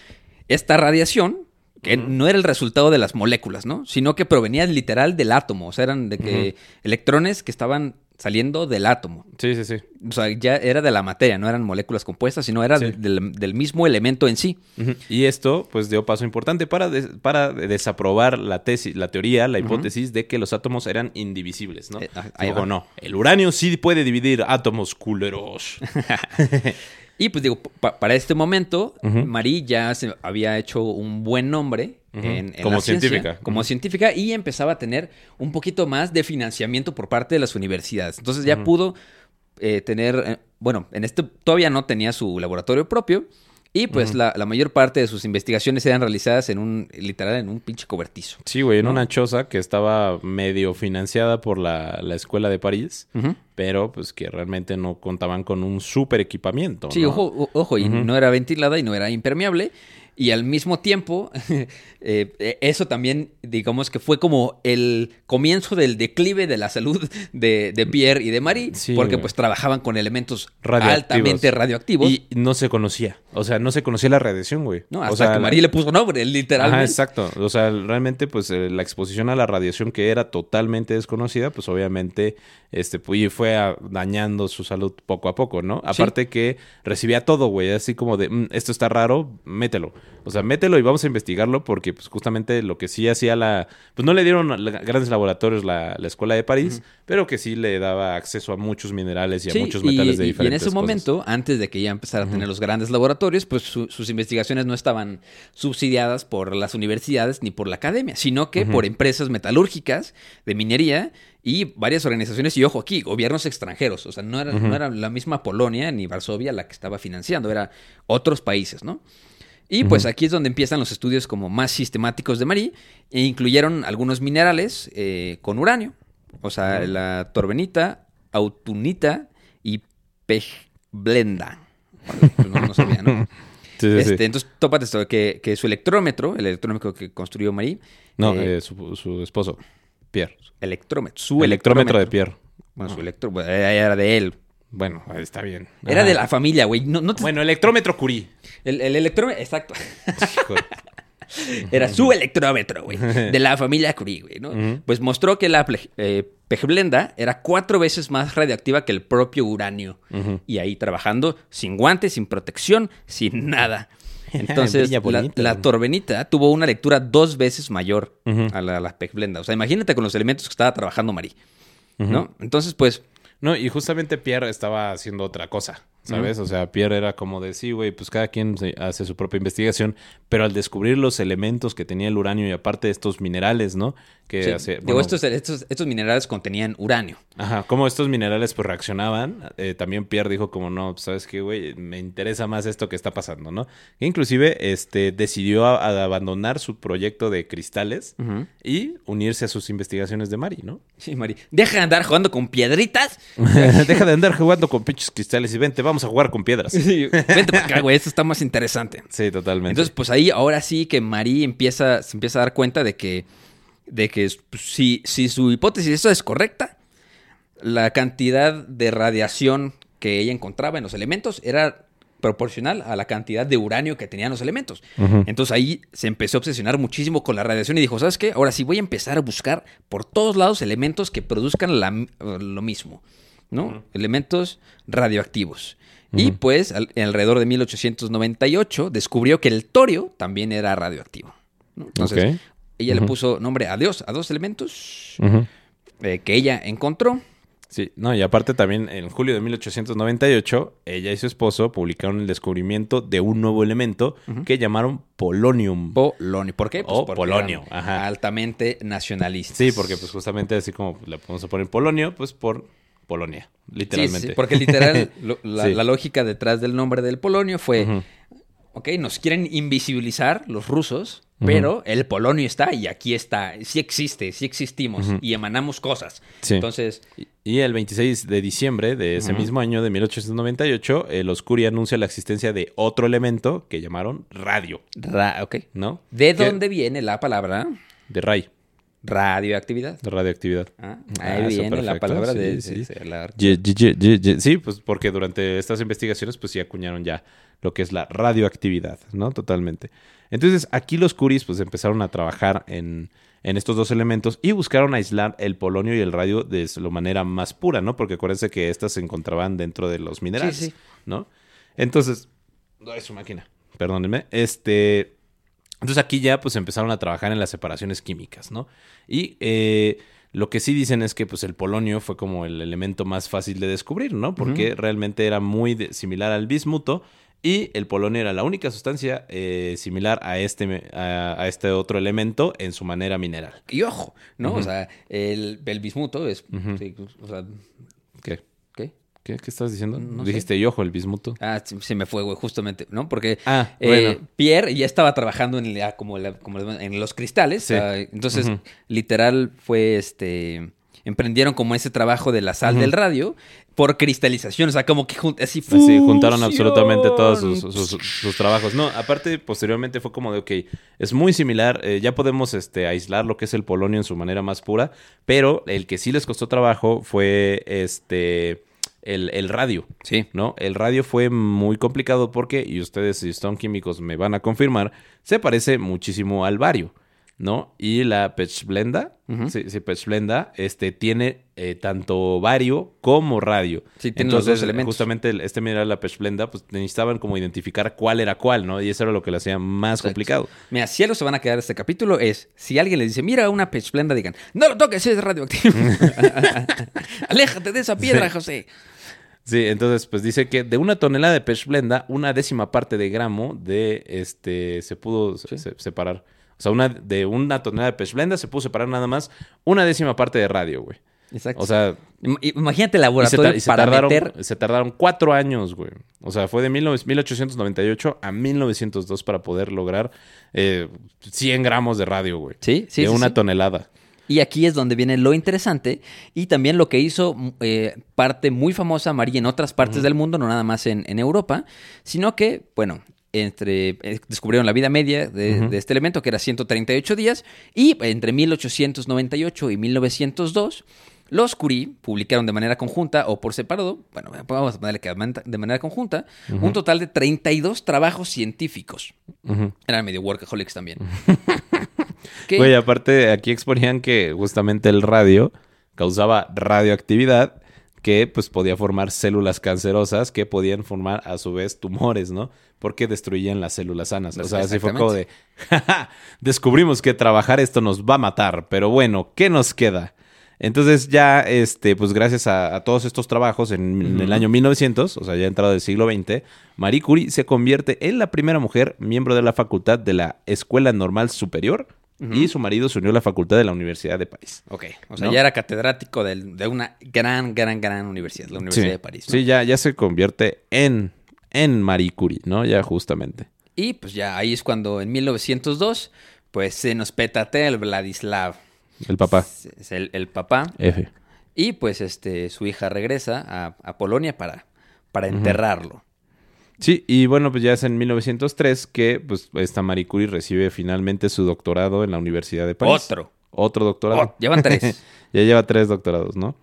esta radiación, que no era el resultado de las moléculas, ¿no? Sino que provenía literal del átomo. O sea, eran de que electrones que estaban saliendo del átomo. Sí, sí, sí. O sea, ya era de la materia, no eran moléculas compuestas, sino era Sí. de- del, del mismo elemento en sí. Y esto, pues, dio paso importante para, des- para desaprobar la tesis, la teoría, la hipótesis de que los átomos eran indivisibles, ¿no? Eh, ah, ahí va. no, el uranio sí puede dividir átomos culeros. Y pues digo, pa- para este momento, Ujú. Marie ya se había hecho un buen nombre Ujú. en, en Como la ciencia, científica. como científica, y empezaba a tener un poquito más de financiamiento por parte de las universidades. Entonces ya pudo eh, tener, eh, bueno, en este todavía no tenía su laboratorio propio. Y pues la, la mayor parte de sus investigaciones eran realizadas en un, literal, en un pinche cobertizo. Sí, güey, en ¿No? una choza que estaba medio financiada por la, la escuela de París, pero pues que realmente no contaban con un súper equipamiento. Sí, ¿no? ojo, ojo, y no era ventilada y no era impermeable. Y al mismo tiempo, eh, eh, eso también, digamos que fue como el comienzo del declive de la salud de, de Pierre y de Marie, Sí, porque pues trabajaban con elementos Radioactivos. altamente radioactivos. Y no se conocía. O sea, no se conocía la radiación, güey. no, o hasta sea, que la- Marie le puso nombre, literalmente. Ajá, exacto. O sea, realmente, pues, eh, la exposición a la radiación que era totalmente desconocida, pues, obviamente, este, pues, y fue a- dañando su salud poco a poco, ¿no? Aparte que recibía todo, güey, así como de, "Mm, esto está raro, mételo. O sea, mételo y vamos a investigarlo porque, pues, justamente lo que sí hacía la... Pues, no le dieron grandes laboratorios la, la Escuela de París, pero que sí le daba acceso a muchos minerales y a muchos y- metales de diferentes Y en ese cosas. momento, antes de que ya empezara a tener los grandes laboratorios, pues su- sus investigaciones no estaban subsidiadas por las universidades ni por la academia, sino que por empresas metalúrgicas de minería y varias organizaciones, y ojo aquí, gobiernos extranjeros. O sea, no era, no era la misma Polonia ni Varsovia la que estaba financiando, era otros países, ¿no? Y pues aquí es donde empiezan los estudios como más sistemáticos de Marie e incluyeron algunos minerales eh, con uranio, o sea, la torbenita, autunita y pechblenda. Pues no, no sabía, ¿no? Sí, sí, sí. Este, entonces, tópate esto, que, que su electrómetro, el electrómetro que construyó Marie, No, eh, eh, su, su esposo, Pierre. electrómetro, su electrómetro de Pierre. Bueno, su electro, bueno, era de él. Bueno, está bien. Era Ajá. de la familia, güey. No, no te- Bueno, electrómetro Curie. el, el electrómetro, exacto. Era su electrómetro, güey. De la familia Curie, güey, ¿no? Pues mostró que la eh, pechblenda era cuatro veces más radiactiva que el propio uranio. Y ahí trabajando sin guantes, sin protección, sin nada. Entonces, la, torbenita tuvo una lectura dos veces mayor a la, la pechblenda. O sea, imagínate con los elementos que estaba trabajando Marie, ¿no? Entonces, pues, No, y justamente Pierre estaba haciendo otra cosa, ¿sabes? O sea, Pierre era como de, sí, güey, pues cada quien hace su propia investigación, pero al descubrir los elementos que tenía el uranio y aparte estos minerales, ¿no? Que sí, hace, digo, estos, estos, estos minerales contenían uranio. Ajá, como estos minerales pues reaccionaban, eh, también Pierre dijo como, no, pues, sabes qué, güey, me interesa más esto que está pasando, ¿no? E inclusive, este, decidió a- a abandonar su proyecto de cristales Ujú. y unirse a sus investigaciones de Mari, ¿no? Sí, Marie. Deja de andar jugando con piedritas. Deja de andar jugando con pinches cristales y vente, vamos a jugar con piedras. Sí, vente para acá, güey. Esto está más interesante. Sí, totalmente. Entonces, pues ahí ahora sí que Marie empieza, se empieza a dar cuenta de que, de que pues, si, si su hipótesis esto es correcta, la cantidad de radiación que ella encontraba en los elementos era proporcional a la cantidad de uranio que tenían los elementos. Entonces ahí se empezó a obsesionar muchísimo con la radiación y dijo, ¿sabes qué? Ahora sí voy a empezar a buscar por todos lados elementos que produzcan la- lo mismo, ¿no? Elementos radioactivos. Y pues al- alrededor de 1898 descubrió que el torio también era radioactivo. ¿no? Entonces ella le puso nombre a Dios, a dos elementos eh, que ella encontró. Sí, no, y aparte también en julio de 1898, ella y su esposo publicaron el descubrimiento de un nuevo elemento que llamaron polonium. Polonio. ¿Por qué? Pues O porque polonio, ajá. altamente nacionalistas. Sí, porque pues justamente así como le podemos poner polonio, pues por Polonia, literalmente. sí, sí, porque literal, lo- la, Sí. la lógica detrás del nombre del polonio fue, Ujú. ok, nos quieren invisibilizar los rusos, pero el polonio está y aquí está, sí existe, sí existimos y emanamos cosas. Sí. Entonces, Y- el 26 de diciembre de ese mismo año de 1898, el Oscuri anuncia la existencia de otro elemento que llamaron radio, ra- ok. ¿no? ¿De Que- dónde viene la palabra De ray, radioactividad? radioactividad. Ah, Ah, ahí viene la palabra Sí, de, sí. de- de la- Ye- Sí, pues porque durante estas investigaciones pues sí acuñaron ya lo que es la radioactividad, ¿no? Totalmente. Entonces aquí los curis pues empezaron a trabajar en, en estos dos elementos y buscaron aislar el polonio y el radio de la manera más pura, ¿no? Porque acuérdense que estas se encontraban dentro de los minerales, Sí, sí. ¿no? Entonces, no es su máquina, perdónenme, este... Entonces aquí ya pues empezaron a trabajar en las separaciones químicas, ¿no? Y eh, lo que sí dicen es que pues el polonio fue como el elemento más fácil de descubrir, ¿no? Porque realmente era muy de- similar al bismuto y el polonio era la única sustancia eh, similar a este, a, a este otro elemento en su manera mineral. Y ojo, ¿no? O sea, el, el bismuto es... Ujú. sí, o sea, ¿Qué? ¿qué? ¿Qué, qué estás diciendo? No Dijiste y ojo, el bismuto. Ah, se, me fue, güey, justamente, ¿no? Porque Ah, eh, bueno. Pierre ya estaba trabajando en, la- como la- como en los cristales. Sí. ah, entonces, literal, fue este. Emprendieron como ese trabajo de la sal del radio por cristalización. O sea, como que jun- así Sí, juntaron absolutamente todos sus, sus- sus trabajos. No, aparte, posteriormente fue como de, ok, es muy similar, eh, ya podemos este, aislar lo que es el polonio en su manera más pura, pero el que sí les costó trabajo fue este el, el radio. Sí. ¿no? El radio fue muy complicado porque, y ustedes si son químicos me van a confirmar, se parece muchísimo al bario, ¿no? Y la pechblenda, Ujú. sí, sí, pechblenda, este, tiene eh, tanto bario como radio. Sí, tiene los Entonces, dos elementos. justamente este mineral, la pechblenda, pues necesitaban como identificar cuál era cuál, ¿no? Y eso era lo que le hacía más Exacto. complicado. Mira, si algo se van a quedar este capítulo es, si alguien le dice, mira una pechblenda, digan, no lo toques, es radioactivo. Aléjate de esa piedra, José. Sí, entonces, pues dice que de una tonelada de pechblenda, una décima parte de gramo de este se pudo se- se- separar. O sea, una, de una tonelada de pechblenda se pudo separar nada más una décima parte de radio, güey. Exacto. O sea, Im- imagínate el y se, laboratorio y se para tardaron, meter... se tardaron cuatro años, güey, O sea, fue de 19- 1898 a 1902 para poder lograr eh, 100 gramos de radio, güey. Sí, sí, de sí, una sí. tonelada. Y aquí es donde viene lo interesante y también lo que hizo mm, eh, parte muy famosa María en otras partes del mundo, no nada más en, en Europa, sino que, bueno, entre, eh, descubrieron la vida media de, este elemento, que era 138 días, y entre 1898 y 1902, los Curie publicaron de manera conjunta o por separado, bueno, vamos a ponerle que de manera conjunta, un total de 32 trabajos científicos. Ujú. Eran medio workaholics también. Güey, aparte, aquí exponían que justamente el radio causaba radioactividad que pues podía formar células cancerosas que podían formar a su vez tumores, ¿no? Porque destruían las células sanas. O sea, así fue como de, "Jaja, descubrimos que trabajar esto nos va a matar, pero bueno, ¿qué nos queda? Entonces ya, este, pues gracias a, a todos estos trabajos en, en el año 1900, o sea, ya entrado del siglo XX, Marie Curie se convierte en la primera mujer miembro de la facultad de la Escuela Normal Superior y su marido se unió a la facultad de la Universidad de París. Ok, o sea, ¿No? ya era catedrático de, una gran, gran, gran universidad, la Universidad sí, de París. ¿no? Sí, ya, ya se convierte en, en Marie Curie, ¿no? Ya justamente. Y pues ya ahí es cuando en 1902, pues se nos petatea el Vladislav, El papá. es el, el papá, F. y pues este su hija regresa a, a Polonia para, para enterrarlo. Sí, y bueno, pues ya es en 1903 que pues esta Marie Curie recibe finalmente su doctorado en la Universidad de París. Otro. Otro doctorado. Oh, llevan tres. ya lleva tres doctorados, ¿no?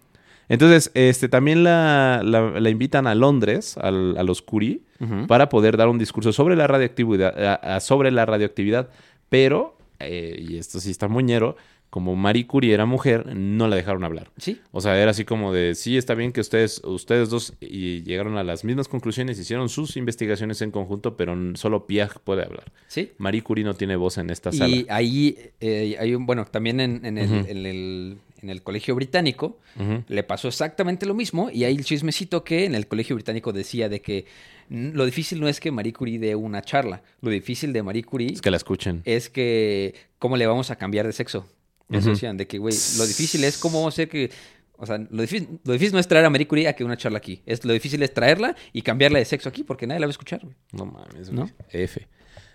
Entonces, este, también la, la- la invitan a Londres, al- a los Curie, para poder dar un discurso sobre la radioactividad, a- a- sobre la radioactividad, pero, eh, y esto sí está muñero, como Marie Curie era mujer, no la dejaron hablar. Sí, O sea, era así como de, sí, está bien que ustedes, ustedes dos y llegaron a las mismas conclusiones, hicieron sus investigaciones en conjunto, pero solo Piag puede hablar. sí. Marie Curie no tiene voz en esta sala. Y ahí eh, hay un, bueno, también en, en el, Ujú. en el- en el colegio británico le pasó exactamente lo mismo y hay el chismecito que en el colegio británico decía de que lo difícil no es que Marie Curie dé una charla, lo difícil de Marie Curie Es que la escuchen. es que cómo le vamos a cambiar de sexo. Eso Ujú. decían, de que, güey, lo difícil es cómo hacer que... O sea, lo difícil, lo difícil no es traer a Marie Curie a que una charla aquí. Es, lo difícil es traerla y cambiarla de sexo aquí porque nadie la va a escuchar, güey. No mames, ¿No? güey. F.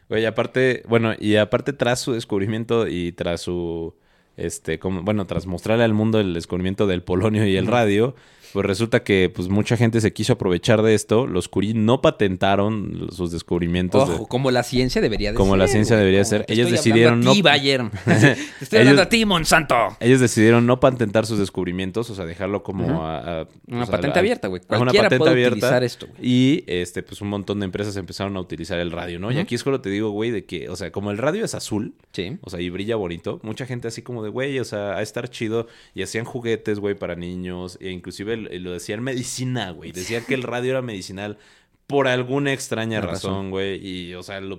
Oye, aparte, bueno, y aparte tras su descubrimiento y tras su, este, como, bueno, tras mostrarle al mundo el descubrimiento del polonio y el radio, pues resulta que pues mucha gente se quiso aprovechar de esto. Los Curie no patentaron sus descubrimientos. de- Ojo, como la ciencia debería de ser. Como la ciencia güey, debería ser. Ellos estoy decidieron hablando a ti, no- Bayern. Te estoy hablando Ellos- a ti, Monsanto. Ellos decidieron no patentar sus descubrimientos, o sea, dejarlo como a, a- Una patente a- abierta, güey. una patente puede abierta. utilizar esto, güey. Y este, pues un montón de empresas empezaron a utilizar el radio, ¿no? Y aquí es cuando te digo, güey, de que, o sea, como el radio es azul, Sí. o sea, y brilla bonito, mucha gente así como de, güey, o sea, a estar chido. Y hacían juguetes, güey, para niños. E inclusive l- lo decían medicina, güey. Decían que el radio era medicinal por alguna extraña razón, güey. Y, o sea, lo,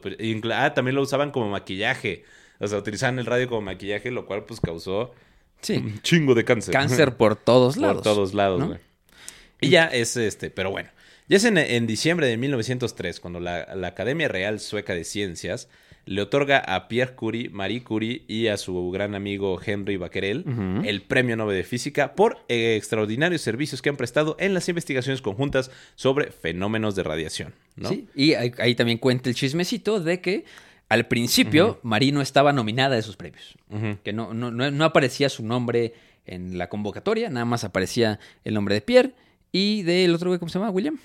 ah, también lo usaban como maquillaje. O sea, utilizaban el radio como maquillaje, lo cual pues causó Sí. un chingo de cáncer. Cáncer por todos Por lados. todos lados, ¿no? güey. Y ya es este, pero bueno. Ya es en, en diciembre de 1903 cuando la, la Academia Real Sueca de Ciencias le otorga a Pierre Curie, Marie Curie y a su gran amigo Henry Becquerel Ujú. el Premio Nobel de Física por eh, extraordinarios servicios que han prestado en las investigaciones conjuntas sobre fenómenos de radiación. ¿no? Sí, y ahí, ahí también cuenta el chismecito de que al principio Marie no estaba nominada a esos premios. Que no, no, no, no aparecía su nombre en la convocatoria, nada más aparecía el nombre de Pierre y del otro güey, ¿cómo se llama? William.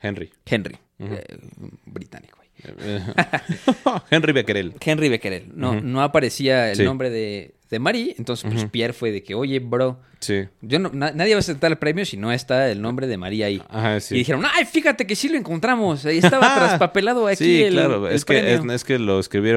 Henry. Henry. Eh, británico. Henry Becquerel. Henry Becquerel. No, no aparecía el Sí. nombre de, de Marie. Entonces, pues. Pierre fue de que, oye, bro, Sí. yo no, na- nadie va a aceptar el premio si no está el nombre de María ahí. Ajá, sí. Y dijeron, ay, fíjate que sí lo encontramos. Ahí estaba traspapelado aquí sí, el, claro. el Es que, es, premio". es que lo escribieron.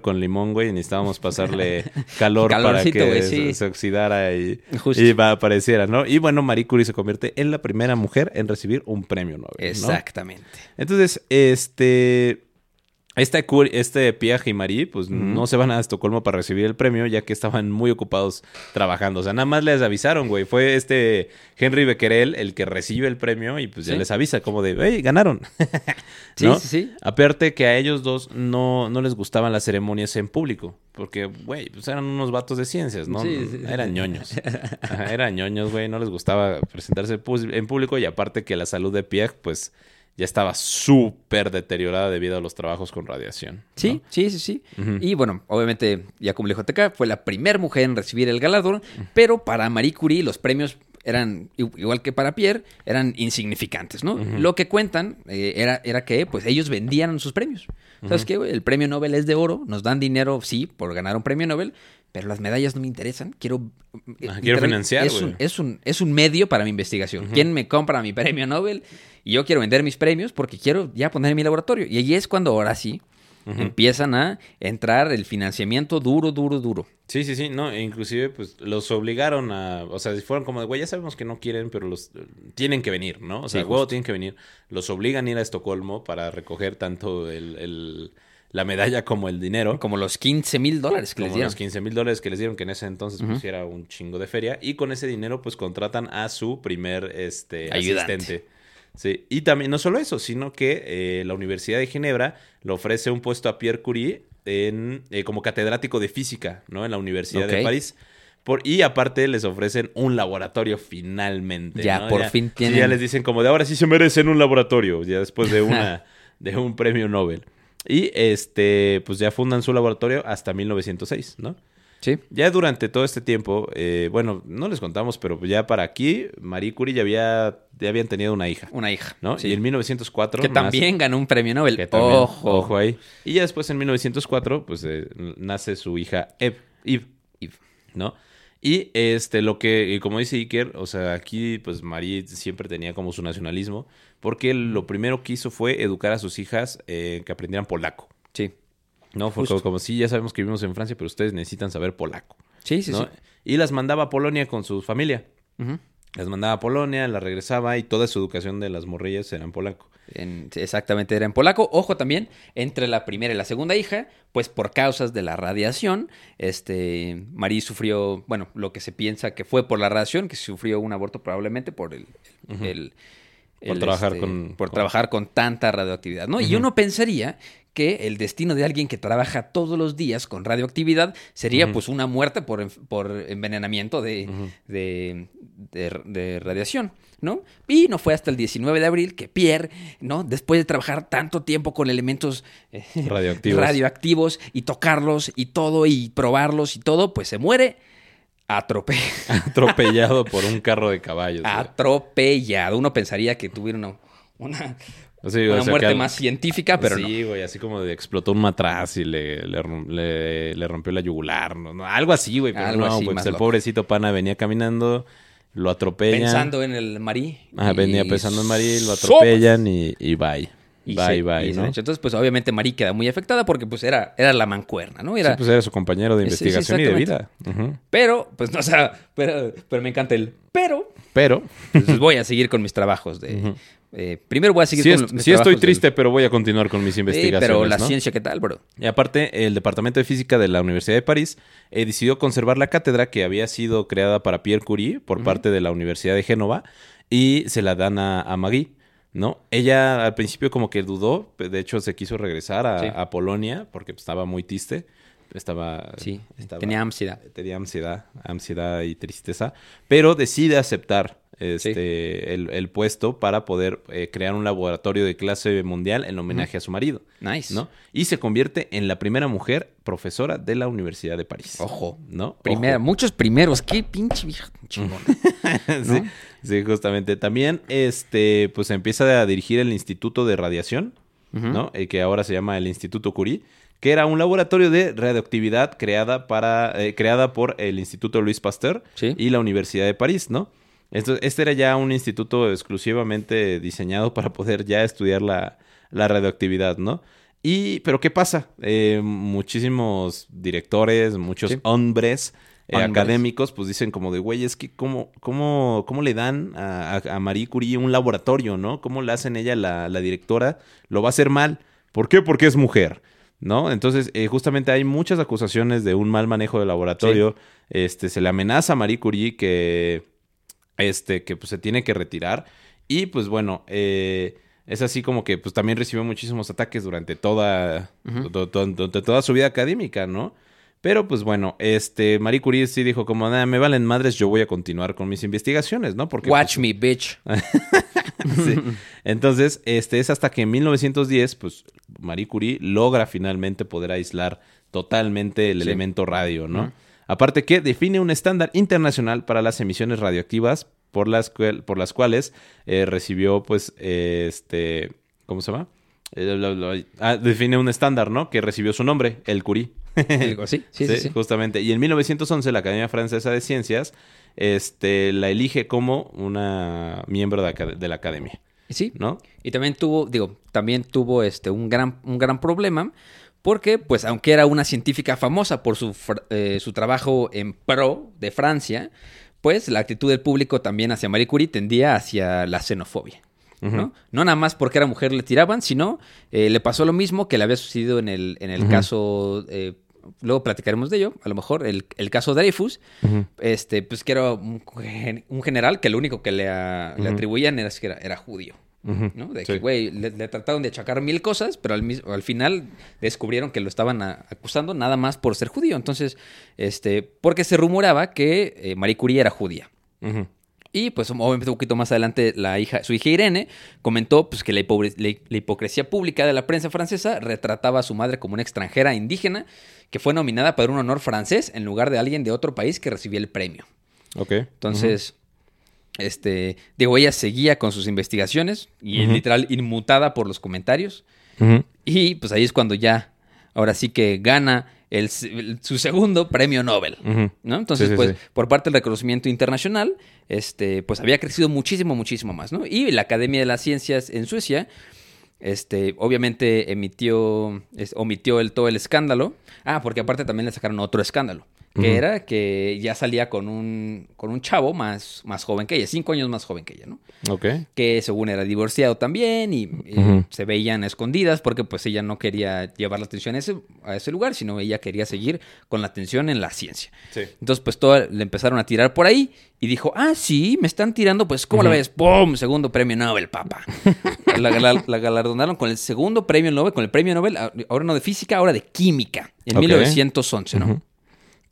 con limón, güey, y necesitábamos pasarle calor para que se, sí. se oxidara y, y apareciera, ¿no? Y bueno, Marie Curie se convierte en la primera mujer en recibir un premio Nobel, ¿no? Exactamente. Entonces, este... Este, este Pierre y Marie, pues no se van a Estocolmo para recibir el premio, ya que estaban muy ocupados trabajando. O sea, nada más les avisaron, güey. Fue este Henry Becquerel el que recibe el premio y pues ya Sí. les avisa, como de, hey, ganaron. Sí, ¿No? sí, sí. Aparte que a ellos dos no, no les gustaban las ceremonias en público. Porque, güey, pues eran unos vatos de ciencias, ¿no? Sí, sí. Eran ñoños. Ajá, eran ñoños, güey. No les gustaba presentarse en público. Y aparte que la salud de Pierre, pues, ya estaba súper deteriorada debido a los trabajos con radiación. ¿no? Sí, sí, sí, sí. Y bueno, obviamente, ya como le dijo TK, fue la primera mujer en recibir el galardón, pero para Marie Curie los premios eran, igual que para Pierre, eran insignificantes, ¿no? Lo que cuentan eh, era, era que pues ellos vendían sus premios. ¿Sabes qué? El premio Nobel es de oro, nos dan dinero, sí, por ganar un premio Nobel, pero las medallas no me interesan. Quiero... eh, Ah, quiero literalmente, financiar, es un, es, un, es un medio para mi investigación. ¿Quién me compra mi premio Nobel? Y yo quiero vender mis premios porque quiero ya poner en mi laboratorio. Y ahí es cuando ahora sí empiezan a entrar el financiamiento duro, duro, duro. Sí, sí, sí, no, e inclusive pues los obligaron a, o sea, si fueron como de, güey, ya sabemos que no quieren, pero los tienen que venir, ¿no? O sea, Sí, el juego justo. tienen que venir. Los obligan a ir a Estocolmo para recoger tanto el, el- la medalla como el dinero. Como los 15 mil dólares que les Como dieron. los 15 mil dólares que les dieron, que en ese entonces pues era un chingo de feria. Y con ese dinero pues contratan a su primer este, Ayudante. asistente. Sí. Y también no solo eso, sino que eh, la Universidad de Ginebra le ofrece un puesto a Pierre Curie en, eh, como catedrático de física, ¿no? En la Universidad de. París. Por, y aparte les ofrecen un laboratorio finalmente. Ya, ¿no? por fin sí, tienen- ya les dicen como de ahora sí se merecen un laboratorio, ya después de una de un premio Nobel. Y este, pues ya fundan su laboratorio hasta 1906, ¿no? Sí. Ya durante todo este tiempo, eh, bueno, no les contamos, pero ya para aquí, Marie Curie ya, había, ya habían tenido una hija, Una hija. ¿no? Sí. Y en 1904... que también ganó un premio Nobel. que también- ojo. ojo ahí. Y ya después, en 1904, pues eh, nace su hija Eve, Eve, Eve. ¿no? Y este, lo que, y como dice Iker, o sea, aquí, pues Marie siempre tenía como su nacionalismo, porque lo primero que hizo fue educar a sus hijas eh, que aprendieran polaco. ¿No? Justo. como, sí, ya sabemos que vivimos en Francia, pero ustedes necesitan saber polaco. Sí, sí, ¿no? sí. Y las mandaba a Polonia con su familia. Las mandaba a Polonia, las regresaba y toda su educación de las morrillas era en polaco. En- exactamente, era en polaco. Ojo también, entre la primera y la segunda hija, pues por causas de la radiación, este, Marie sufrió, bueno, lo que se piensa que fue por la radiación, que sufrió un aborto probablemente por el... el- Por el, trabajar con- por con- trabajar con tanta radioactividad, ¿no? Y uno pensaría que el destino de alguien que trabaja todos los días con radioactividad sería pues una muerte por, por envenenamiento de, de, de- de radiación, ¿no? Y no fue hasta el 19 de abril que Pierre, ¿no? Después de trabajar tanto tiempo con elementos eh, Radioactivos. radioactivos y tocarlos y todo y probarlos y todo, pues se muere atrope Atropellado por un carro de caballos. atropellado. Uno pensaría que tuviera una, una, Sí, una o sea, muerte al- más científica, pero no. sí, güey, así como de explotó un matraz y le, le, rom- le- le rompió la yugular, ¿no? No, algo así, güey, pero Algo no, así, pues el loco. pobrecito pana venía caminando, lo atropellan. Pensando en el Marí. Y- venía pensando en Marí, lo atropellan y, y bye. Y bye, se- bye, y. Entonces, pues obviamente Marí queda muy afectada porque pues era, era la mancuerna, ¿no? Era, Sí, pues era su compañero de Sí, sí, investigación y de vida. Pero, pues no, o sea, pero, pero me encanta el pero. Pero, Entonces voy a seguir con mis trabajos de... eh, primero voy a seguir sí, con es- mis sí estoy del- triste, pero voy a continuar con mis investigaciones, pero la ¿no? ciencia, ¿qué tal, bro? Y aparte, el Departamento de Física de la Universidad de París eh, decidió conservar la cátedra que había sido creada para Pierre Curie por parte de la Universidad de Génova y se la dan a, a Marie, ¿no? Ella al principio como que dudó, de hecho se quiso regresar a, Sí. a Polonia porque pues, estaba muy triste, estaba... Sí, estaba- tenía ansiedad. Tenía ansiedad, ansiedad y tristeza, pero decide aceptar este, el, el puesto para poder eh, crear un laboratorio de clase mundial en homenaje a su marido. Nice. ¿no? Y se convierte en la primera mujer profesora de la Universidad de París. Ojo. ¿no? Primera, Ojo. muchos primeros. Qué pinche vieja chingón. sí, sí, justamente. También, este, pues empieza a dirigir el Instituto de Radiación, ¿no? El que ahora se llama el Instituto Curie, que era un laboratorio de radioactividad creada para, eh, creada por el Instituto Louis Pasteur Sí. y la Universidad de París, ¿no? Esto- este era ya un instituto exclusivamente diseñado para poder ya estudiar la, la radioactividad, ¿no? Y, pero ¿qué pasa? Eh, muchísimos directores, muchos Sí. hombres, eh, Hombres. académicos, pues dicen como de, güey, es que cómo, cómo, cómo le dan a, Marie Curie un laboratorio, ¿no? ¿Cómo le hacen ella la, la directora? Lo va a hacer mal. ¿Por qué? Porque es mujer. ¿No? Entonces, eh, justamente hay muchas acusaciones de un mal manejo del laboratorio. Este, se le amenaza a Marie Curie que, este, que pues, se tiene que retirar. Y pues bueno, eh, es así como que pues también recibió muchísimos ataques durante toda, to- to- to- toda su vida académica, ¿no? Pero pues bueno, este Marie Curie sí dijo como, "Nah, me valen madres, yo voy a continuar con mis investigaciones, ¿no? Porque Watch pues, me, bitch. Sí. Entonces, este es hasta que en 1910, pues Marie Curie logra finalmente poder aislar totalmente el Sí. elemento radio, ¿no? Aparte que define un estándar internacional para las emisiones radioactivas por las, por las cuales eh, recibió, pues, eh, este, ¿cómo se llama? Eh, ah, define un estándar, ¿no? Que recibió su nombre, el Curie. Sí, sí, sí, sí. Justamente. Y en 1911 la Academia Francesa de Ciencias este, la elige como una miembro de, de la academia, Sí. ¿no? Y también tuvo, digo, también tuvo este un gran, un gran problema. Porque, pues, aunque era una científica famosa por su, eh, su trabajo en pro de Francia, pues la actitud del público también hacia Marie Curie tendía hacia la xenofobia. ¿no? no nada más porque era mujer le tiraban, sino eh, le pasó lo mismo que le había sucedido en el, en el caso, eh, luego platicaremos de ello, a lo mejor, el, el caso Dreyfus, este, pues que era un, gen- un general que lo único que le, a- le atribuían era que era, era judío. De que, güey, le, le trataron de achacar mil cosas, pero al, al final descubrieron que lo estaban a- acusando nada más por ser judío. Entonces, este, porque se rumoraba que eh, Marie Curie era judía. Y pues obviamente un poquito más adelante la hija, su hija Irene comentó pues, que la, hipobre- la- la hipocresía pública de la prensa francesa retrataba a su madre como una extranjera indígena que fue nominada para un honor francés en lugar de alguien de otro país que recibía el premio. Ok. Entonces, este, digo, ella seguía con sus investigaciones y literal inmutada por los comentarios. Y pues ahí es cuando ya, ahora sí que gana el, el- su segundo premio Nobel. ¿no? Entonces, sí, pues, sí. por parte del reconocimiento internacional, este, pues había crecido muchísimo, muchísimo más, ¿no? Y la Academia de las Ciencias en Suecia, este, obviamente emitió, es- omitió el, todo el escándalo. Ah, porque aparte también le sacaron otro escándalo, que era que ya salía con un, con un chavo más, más joven que ella, cinco años más joven que ella, ¿no? Ok. que según era divorciado también y, se veían escondidas porque pues ella no quería llevar la atención a ese, a ese lugar, sino ella quería seguir con la atención en la ciencia. Sí. Entonces pues todo le empezaron a tirar por ahí y dijo, ah, sí, me están tirando, pues ¿cómo la ves? ¡Pum! Segundo premio Nobel, papá. la, la- la galardonaron con el segundo premio Nobel, con el premio Nobel, ahora no de física, ahora de química, en Ok. 1911, ¿no?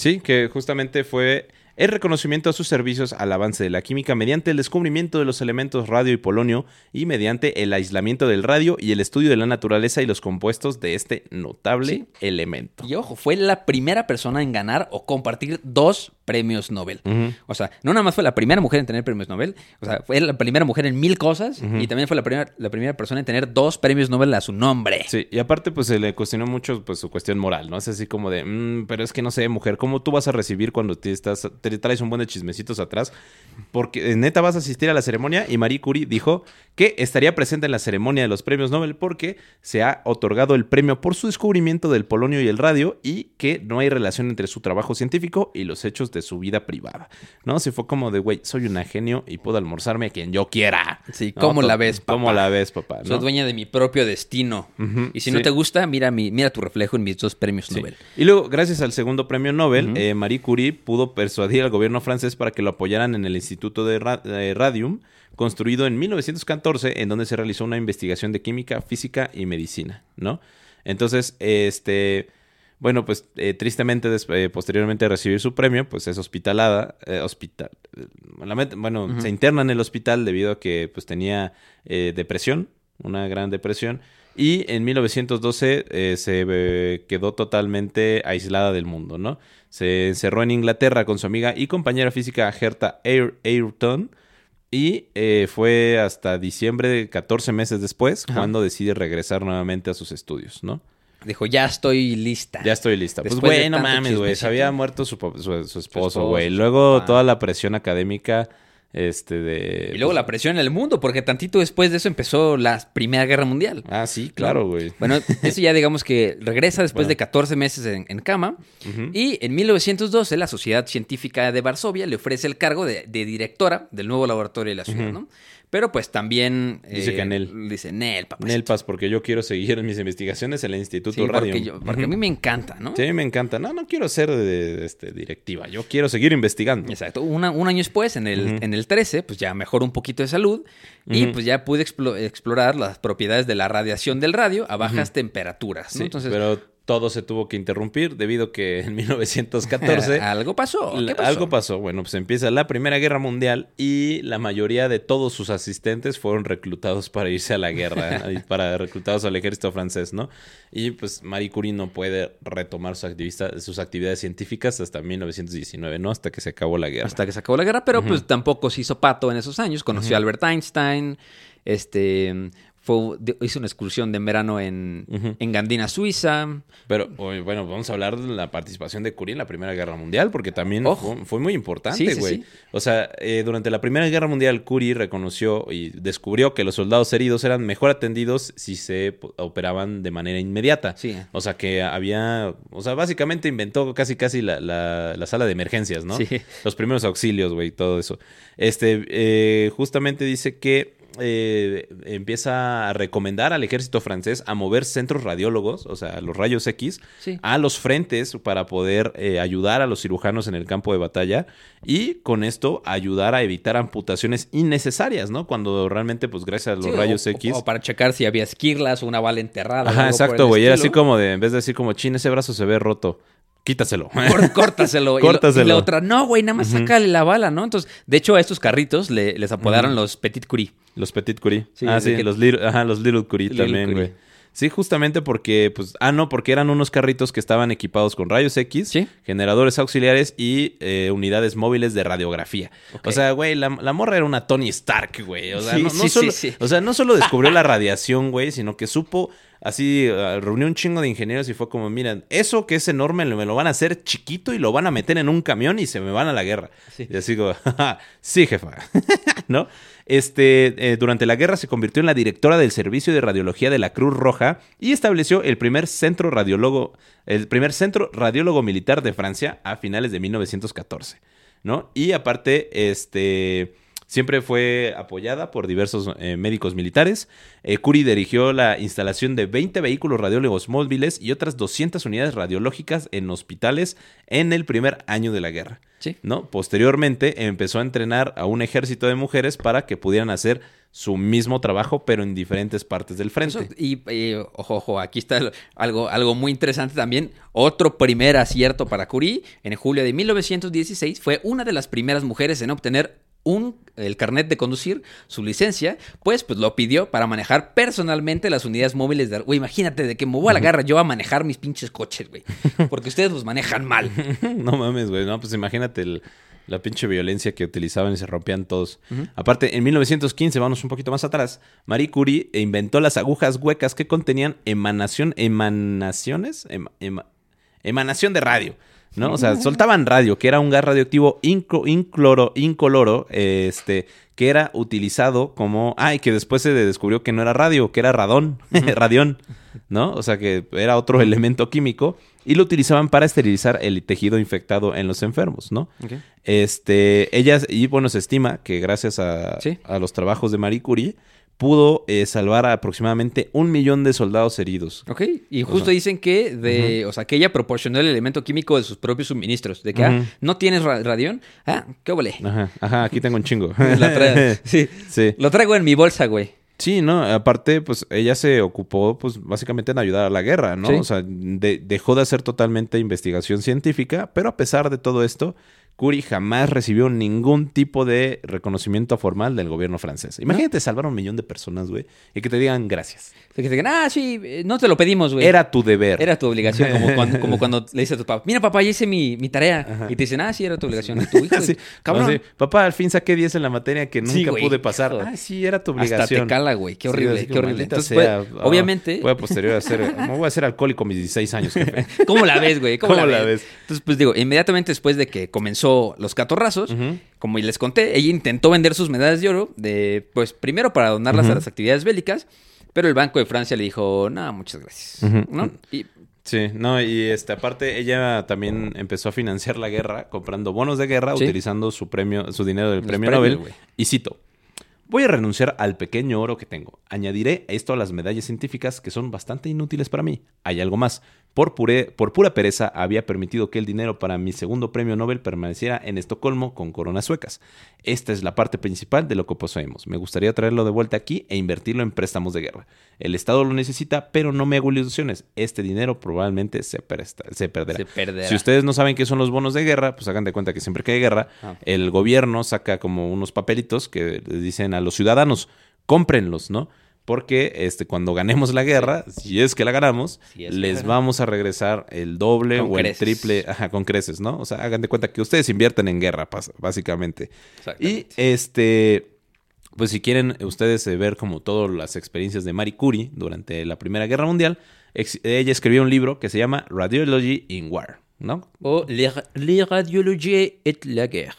Sí, que justamente fue el reconocimiento a sus servicios al avance de la química mediante el descubrimiento de los elementos radio y polonio y mediante el aislamiento del radio y el estudio de la naturaleza y los compuestos de este notable Sí. elemento. Y ojo, fue la primera persona en ganar o compartir dos premios Nobel. O sea, no nada más fue la primera mujer en tener premios Nobel, o sea, fue la primera mujer en mil cosas y también fue la primera, la primera persona en tener dos premios Nobel a su nombre. Sí, y aparte pues se le cuestionó mucho pues su cuestión moral, ¿no? Es así como de, "Mm, pero es que no sé, mujer, ¿cómo tú vas a recibir cuando te, estás, te traes un buen de chismecitos atrás? Porque eh, neta vas a asistir a la ceremonia y Marie Curie dijo que estaría presente en la ceremonia de los premios Nobel porque se ha otorgado el premio por su descubrimiento del polonio y el radio y que no hay relación entre su trabajo científico y los hechos de su vida privada, ¿no? Se fue como de, güey, soy una genio y puedo almorzarme a quien yo quiera. Sí, ¿no? ¿cómo la ves, ¿Cómo papá? la ves, papá? Soy dueña de mi propio destino. Y si no te gusta, mira, mi, mira tu reflejo en mis dos premios Sí. Nobel. Y luego, gracias al segundo premio Nobel, eh, Marie Curie pudo persuadir al gobierno francés para que lo apoyaran en el Instituto de Ra- eh, Radium, construido en 1914, en donde se realizó una investigación de química, física y medicina, ¿no? Entonces, este, bueno, pues eh, tristemente, eh, posteriormente a recibir su premio, pues es hospitalada, eh, hospital, eh, bueno, se interna en el hospital debido a que pues tenía eh, depresión, una gran depresión. Y en 1912 eh, se quedó totalmente aislada del mundo, ¿no? Se encerró en Inglaterra con su amiga y compañera física Gerta Air Ayrton. Y eh, fue hasta diciembre, de 14 meses después, Ajá. cuando decide regresar nuevamente a sus estudios, ¿no? Dijo, ya estoy lista. Ya estoy lista. Pues, Después güey, no mames, güey. Se había muerto su, su- su esposo, güey. Luego papá. toda la presión académica, este, de... Y luego pues, la presión en el mundo, porque tantito después de eso empezó la Primera Guerra Mundial. Ah, sí, claro, güey. Bueno, eso ya digamos que regresa después Bueno. de 14 meses en, en cama. Y en 1912 la Sociedad Científica de Varsovia le ofrece el cargo de, de directora del nuevo laboratorio de la ciudad, ¿no? Pero pues también... Dice que Nel. Dice Nel, papá. Nelpas, porque yo quiero seguir mis investigaciones en el Instituto Sí, Radio. porque, yo- porque a mí me encanta, ¿no? Sí, me encanta. No, no quiero ser de, de, este, directiva. Yo quiero seguir investigando. Exacto. Una- un año después, en el, en el 13, pues ya mejoró un poquito de salud y pues ya pude explo- explorar las propiedades de la radiación del radio a bajas temperaturas, ¿no? Sí, Entonces, pero todo se tuvo que interrumpir debido a que en 1914 algo pasó. Algo pasó. Bueno, pues empieza la Primera Guerra Mundial y la mayoría de todos sus asistentes fueron reclutados para irse a la guerra, para reclutados al ejército francés, ¿no? Y pues Marie Curie no puede retomar sus, activista- sus actividades científicas hasta 1919, ¿no? Hasta que se acabó la guerra. Hasta que se acabó la guerra, pero pues tampoco se hizo pato en esos años. Conoció a Albert Einstein, este, fue, hizo una excursión de verano en, en Gandina, Suiza. Pero bueno, vamos a hablar de la participación de Curie en la Primera Guerra Mundial, porque también fue, fue muy importante, sí, güey. sí. O sea, eh, durante la Primera Guerra Mundial, Curie reconoció y descubrió que los soldados heridos eran mejor atendidos si se operaban de manera inmediata. Sí. O sea, que había, o sea, básicamente inventó casi casi la, la- la sala de emergencias, ¿no? Sí. Los primeros auxilios, güey, todo eso. Este, eh, justamente dice que eh, empieza a recomendar al ejército francés a mover centros radiólogos, o sea, los rayos X, Sí. a los frentes para poder eh, ayudar a los cirujanos en el campo de batalla y con esto ayudar a evitar amputaciones innecesarias, ¿no? Cuando realmente, pues gracias a los Sí, rayos o- X. O, para checar si había esquirlas o una bala enterrada. Ajá, exacto, güey. Era así como de, en vez de decir como, chin, ese brazo se ve roto, quítaselo. Cór- Córtaselo. Y Córtaselo. la otra, no, güey, nada más sácale la bala, ¿no? Entonces, de hecho, a estos carritos le- les apodaron los Petit Curie. Los Petit Curie. Sí, ah, sí, que- los, little, ajá, los Little Curie Little también, güey. Sí, justamente porque, pues, ah, no, porque eran unos carritos que estaban equipados con rayos X, Sí. generadores auxiliares y eh, unidades móviles de radiografía. O sea, güey, la, la morra era una Tony Stark, güey. O sea, Sí, no, no sí, solo, o sea, no solo descubrió la radiación, güey, sino que supo así, ah, reunió un chingo de ingenieros y fue como, miren, eso que es enorme me lo van a hacer chiquito y lo van a meter en un camión y se me van a la guerra. Sí. Y así como, "Ja, sí, jefa. ¿No? Este, eh, durante la guerra se convirtió en la directora del Servicio de Radiología de la Cruz Roja y estableció el primer centro radiólogo, el primer centro radiólogo militar de Francia a finales de 1914, ¿no? Y aparte, este, siempre fue apoyada por diversos eh, médicos militares. Eh, Curie dirigió la instalación de 20 vehículos radiólogos móviles y otras 200 unidades radiológicas en hospitales en el primer año de la guerra. Sí. ¿no? Posteriormente empezó a entrenar a un ejército de mujeres para que pudieran hacer su mismo trabajo, pero en diferentes partes del frente. Eso- y, y, ojo, ojo, aquí está algo, algo muy interesante también. Otro primer acierto para Curie. En julio de 1916 fue una de las primeras mujeres en obtener un, el carnet de conducir, su licencia, pues, pues lo pidió para manejar personalmente las unidades móviles de... Güey, imagínate de que me voy a la garra yo a manejar mis pinches coches, güey. Porque ustedes los manejan mal. no mames, güey. No, pues imagínate el- la pinche violencia que utilizaban y se rompían todos. Aparte, en 1915, vamos un poquito más atrás, Marie Curie inventó las agujas huecas que contenían emanación, emanaciones, Ema- ema- emanación de radio. ¿No? O sea, soltaban radio, que era un gas radioactivo inco- incloro, incoloro, este, que era utilizado como, ay, que después se descubrió que no era radio, que era radón, radión, ¿no? O sea, que era otro elemento químico y lo utilizaban para esterilizar el tejido infectado en los enfermos, ¿no? Este, ellas, y bueno, se estima que gracias a, Sí. a los trabajos de Marie Curie, pudo eh, salvar a aproximadamente un millón de soldados heridos. Ok, y justo dicen que de, o sea, que ella proporcionó el elemento químico de sus propios suministros. De que, ah. ¿no tienes ra- radión? Ah, qué vole. Ajá, ajá, aquí tengo un chingo. Sí. Sí. Lo traigo en mi bolsa, güey. Sí, ¿no? Aparte, pues ella se ocupó, pues básicamente en ayudar a la guerra, ¿no? Sí. O sea, de- dejó de hacer totalmente investigación científica, pero a pesar de todo esto, Curie jamás recibió ningún tipo de reconocimiento formal del gobierno francés. Imagínate salvar a un millón de personas, güey, y que te digan gracias. Que te digan, ah, sí, eh, no te lo pedimos, güey. Era tu deber. Era tu obligación, como cuando, como cuando le dices a tu papá, mira papá, ya hice mi, mi tarea. Y te dicen, ah, sí, era tu obligación. Tu hijo, Así, cabrón. así, Papá, al fin saqué 10 en la materia que nunca Sí, güey. pude pasar. Ah, sí, era tu Hasta obligación. te cala, güey. Qué Sí, horrible, qué horrible. maldita Entonces, sea, pues, ah, obviamente... Voy a posterior a ser. Me voy a hacer alcohólico a mis 16 años, jefe. ¿Cómo la ves, güey? ¿Cómo, ¿Cómo la, ves? Entonces, pues digo, inmediatamente después de que comenzó los catorrazos, como les conté, ella intentó vender sus medallas de oro, de, pues primero para donarlas a las actividades bélicas, pero el Banco de Francia le dijo, no, muchas gracias. ¿no? Y Sí, no, y este, aparte ella también empezó a financiar la guerra comprando bonos de guerra Sí. utilizando su premio, su dinero del Los premio Nobel. Y cito, Voy a renunciar al pequeño oro que tengo. Añadiré esto a las medallas científicas que son bastante inútiles para mí. Hay algo más. Por, por pura pereza había permitido que el dinero para mi segundo premio Nobel permaneciera en Estocolmo con coronas suecas. Esta es la parte principal de lo que poseemos. Me gustaría traerlo de vuelta aquí e invertirlo en préstamos de guerra. El Estado lo necesita, pero no me hago ilusiones. Este dinero probablemente se, se, perderá. Si ustedes no saben qué son los bonos de guerra, pues hagan de cuenta que siempre que hay guerra, ah. el gobierno saca como unos papelitos que dicen a los ciudadanos, cómprenlos, ¿no? Porque este, cuando ganemos la guerra, si es que la ganamos, les vamos a regresar el doble o el triple ajá, con creces, ¿no? O sea, hagan de cuenta que ustedes invierten en guerra, básicamente. Y este, pues si quieren ustedes eh, ver como todas las experiencias de Marie Curie durante la Primera Guerra Mundial, ella escribió un libro que se llama Radiology in War, ¿no? O Le, Radiologie et la Guerre.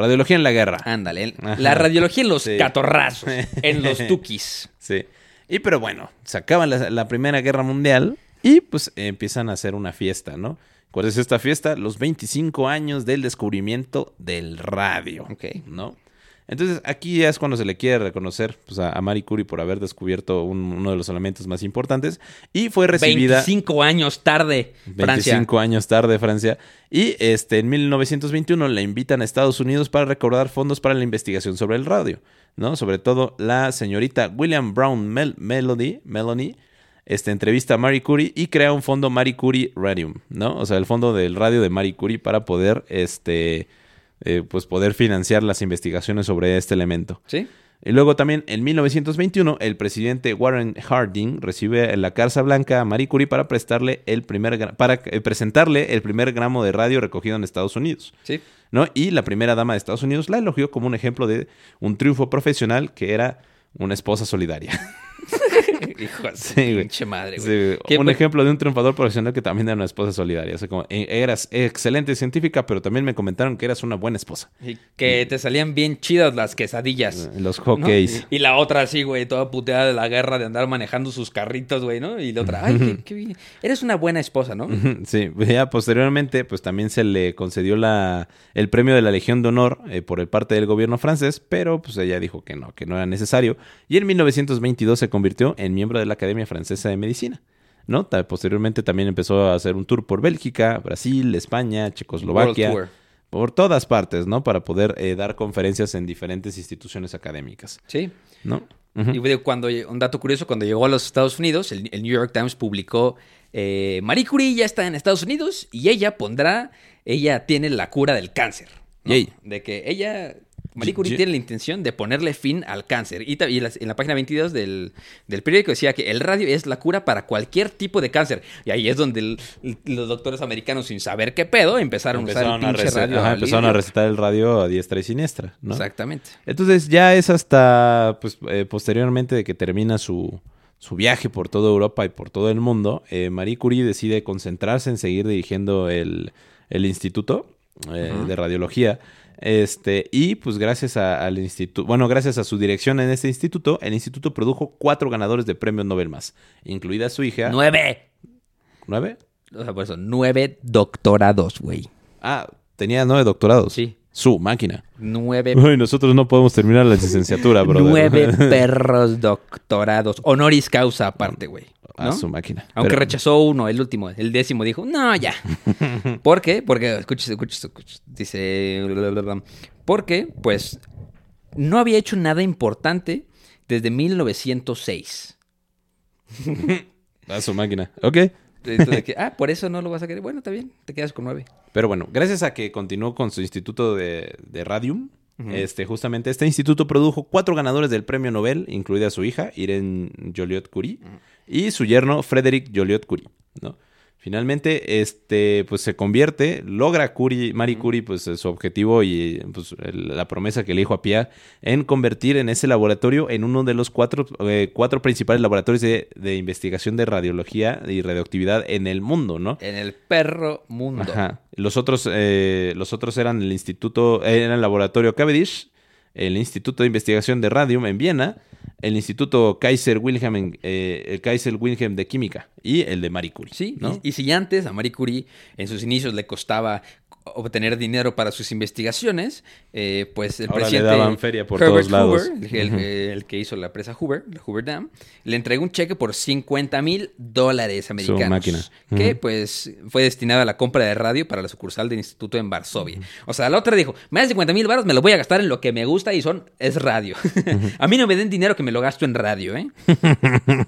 Radiología en la guerra. Ándale. La radiología en los catorrazos, en los tukis. Sí. Y pero bueno, se acaba la, Primera Guerra Mundial y pues empiezan a hacer una fiesta, ¿no? ¿Cuál es esta fiesta? Los 25 años del descubrimiento del radio. Ok. ¿No? Entonces, aquí es cuando se le quiere reconocer pues, a, Marie Curie por haber descubierto uno de los elementos más importantes. Y fue recibida. 25 años tarde, Francia. 25 años tarde, Francia. Y este, en 1921 la invitan a Estados Unidos para recordar fondos para la investigación sobre el radio. ¿no? Sobre todo la señorita William Brown Melody, Melanie. Este, entrevista a Marie Curie y crea un fondo Marie Curie Radium, ¿no? O sea, el fondo del radio de Marie Curie para poder este, eh, pues poder financiar las investigaciones sobre este elemento. Sí. Y luego también en 1921 el presidente Warren Harding recibe en la Casa Blanca a Marie Curie para prestarle el primer para eh, presentarle el primer gramo de radio recogido en Estados Unidos. Sí. ¿no? Y la primera dama de Estados Unidos la elogió como un ejemplo de un triunfo profesional que era una esposa solidaria. Hijo de pinche madre, güey. Un ejemplo de un triunfador profesional que también era una esposa solidaria. O sea, como, eh, eras excelente científica, pero también me comentaron que eras una buena esposa. Y que te salían bien chidas las quesadillas. Eh, los hockeys. Y, la otra así, güey, toda puteada de la guerra de andar manejando sus carritos, güey, ¿no? Y la otra, ay, qué, bien. Eres una buena esposa, ¿no? Sí, ya posteriormente, pues también se le concedió la, el premio de la Legión de Honor eh, por el parte del gobierno francés, pero pues ella dijo que no, que no era necesario. Y en 1922 se convirtió en miembro de la Academia Francesa de Medicina. ¿no? Posteriormente también empezó a hacer un tour por Bélgica, Brasil, España, Checoslovaquia, por todas partes, ¿no? Para poder eh, dar conferencias en diferentes instituciones académicas. Sí. ¿No? Y cuando, un dato curioso, cuando llegó a los Estados Unidos, el, New York Times publicó, eh, Marie Curie ya está en Estados Unidos y ella pondrá, ella tiene la cura del cáncer. De que ella Marie Curie tiene la intención de ponerle fin al cáncer. Y, en la página 22 del, periódico decía que el radio es la cura para cualquier tipo de cáncer. Y ahí es donde los doctores americanos, sin saber qué pedo, empezaron, a usar el pinche radio. empezaron a recetar el radio a diestra y siniestra, ¿no? Exactamente. Entonces ya es hasta pues, eh, posteriormente de que termina su, viaje por toda Europa y por todo el mundo, eh, Marie Curie decide concentrarse en seguir dirigiendo el, instituto eh, de radiología este, y pues gracias al instituto, bueno, gracias a su dirección en este instituto, el instituto produjo cuatro ganadores de premios Nobel más, incluida su hija. ¡Nueve! ¿Nueve? O sea, por eso, nueve doctorados, güey. Ah, tenía nueve doctorados. Sí. Su máquina. Nueve. Uy, nosotros no podemos terminar la licenciatura, bro. Nueve perros doctorados. Honoris causa aparte, güey. A su máquina. Aunque rechazó uno, el último, el décimo, dijo, no, ya. ¿Por qué? Porque, escuches, escuches, escuches. Dice, porque, pues, no había hecho nada importante desde 1906. A su máquina. Ok. ah, por eso no lo vas a querer. Bueno, está bien, te quedas con nueve. Pero bueno, gracias a que continuó con su instituto de, de Radium, este, justamente este instituto produjo cuatro ganadores del premio Nobel, incluida su hija, Irene Joliot Curie y su yerno Frederick Joliot Curie, ¿no? Finalmente, este, pues se convierte, logra Curie, Marie Curie, pues su objetivo y pues, la promesa que le dijo a Pierre en convertir en ese laboratorio en uno de los cuatro, eh, cuatro principales laboratorios de, investigación de radiología y radioactividad en el mundo, ¿no? En el perro mundo. Ajá. Los otros, eh, los otros eran el instituto, era el laboratorio Cavendish, el Instituto de Investigación de Radium en Viena, el Instituto Kaiser Wilhelm, eh, el Kaiser Wilhelm de Química y el de Marie Curie. Sí, y, si antes a Marie Curie en sus inicios le costaba obtener dinero para sus investigaciones, eh, pues el Ahora le presidente daban feria por Herbert todos lados. Hoover, el, el- el que hizo la presa Hoover, la Hoover Dam, le entregó un cheque por 50 mil dólares americanos. máquina. Que pues fue destinado a la compra de radio para la sucursal del instituto en Varsovia. O sea, la otra dijo, me das 50 mil baros, me lo voy a gastar en lo que me gusta y son, es radio. a mí no me den dinero que me lo gasto en radio, ¿eh?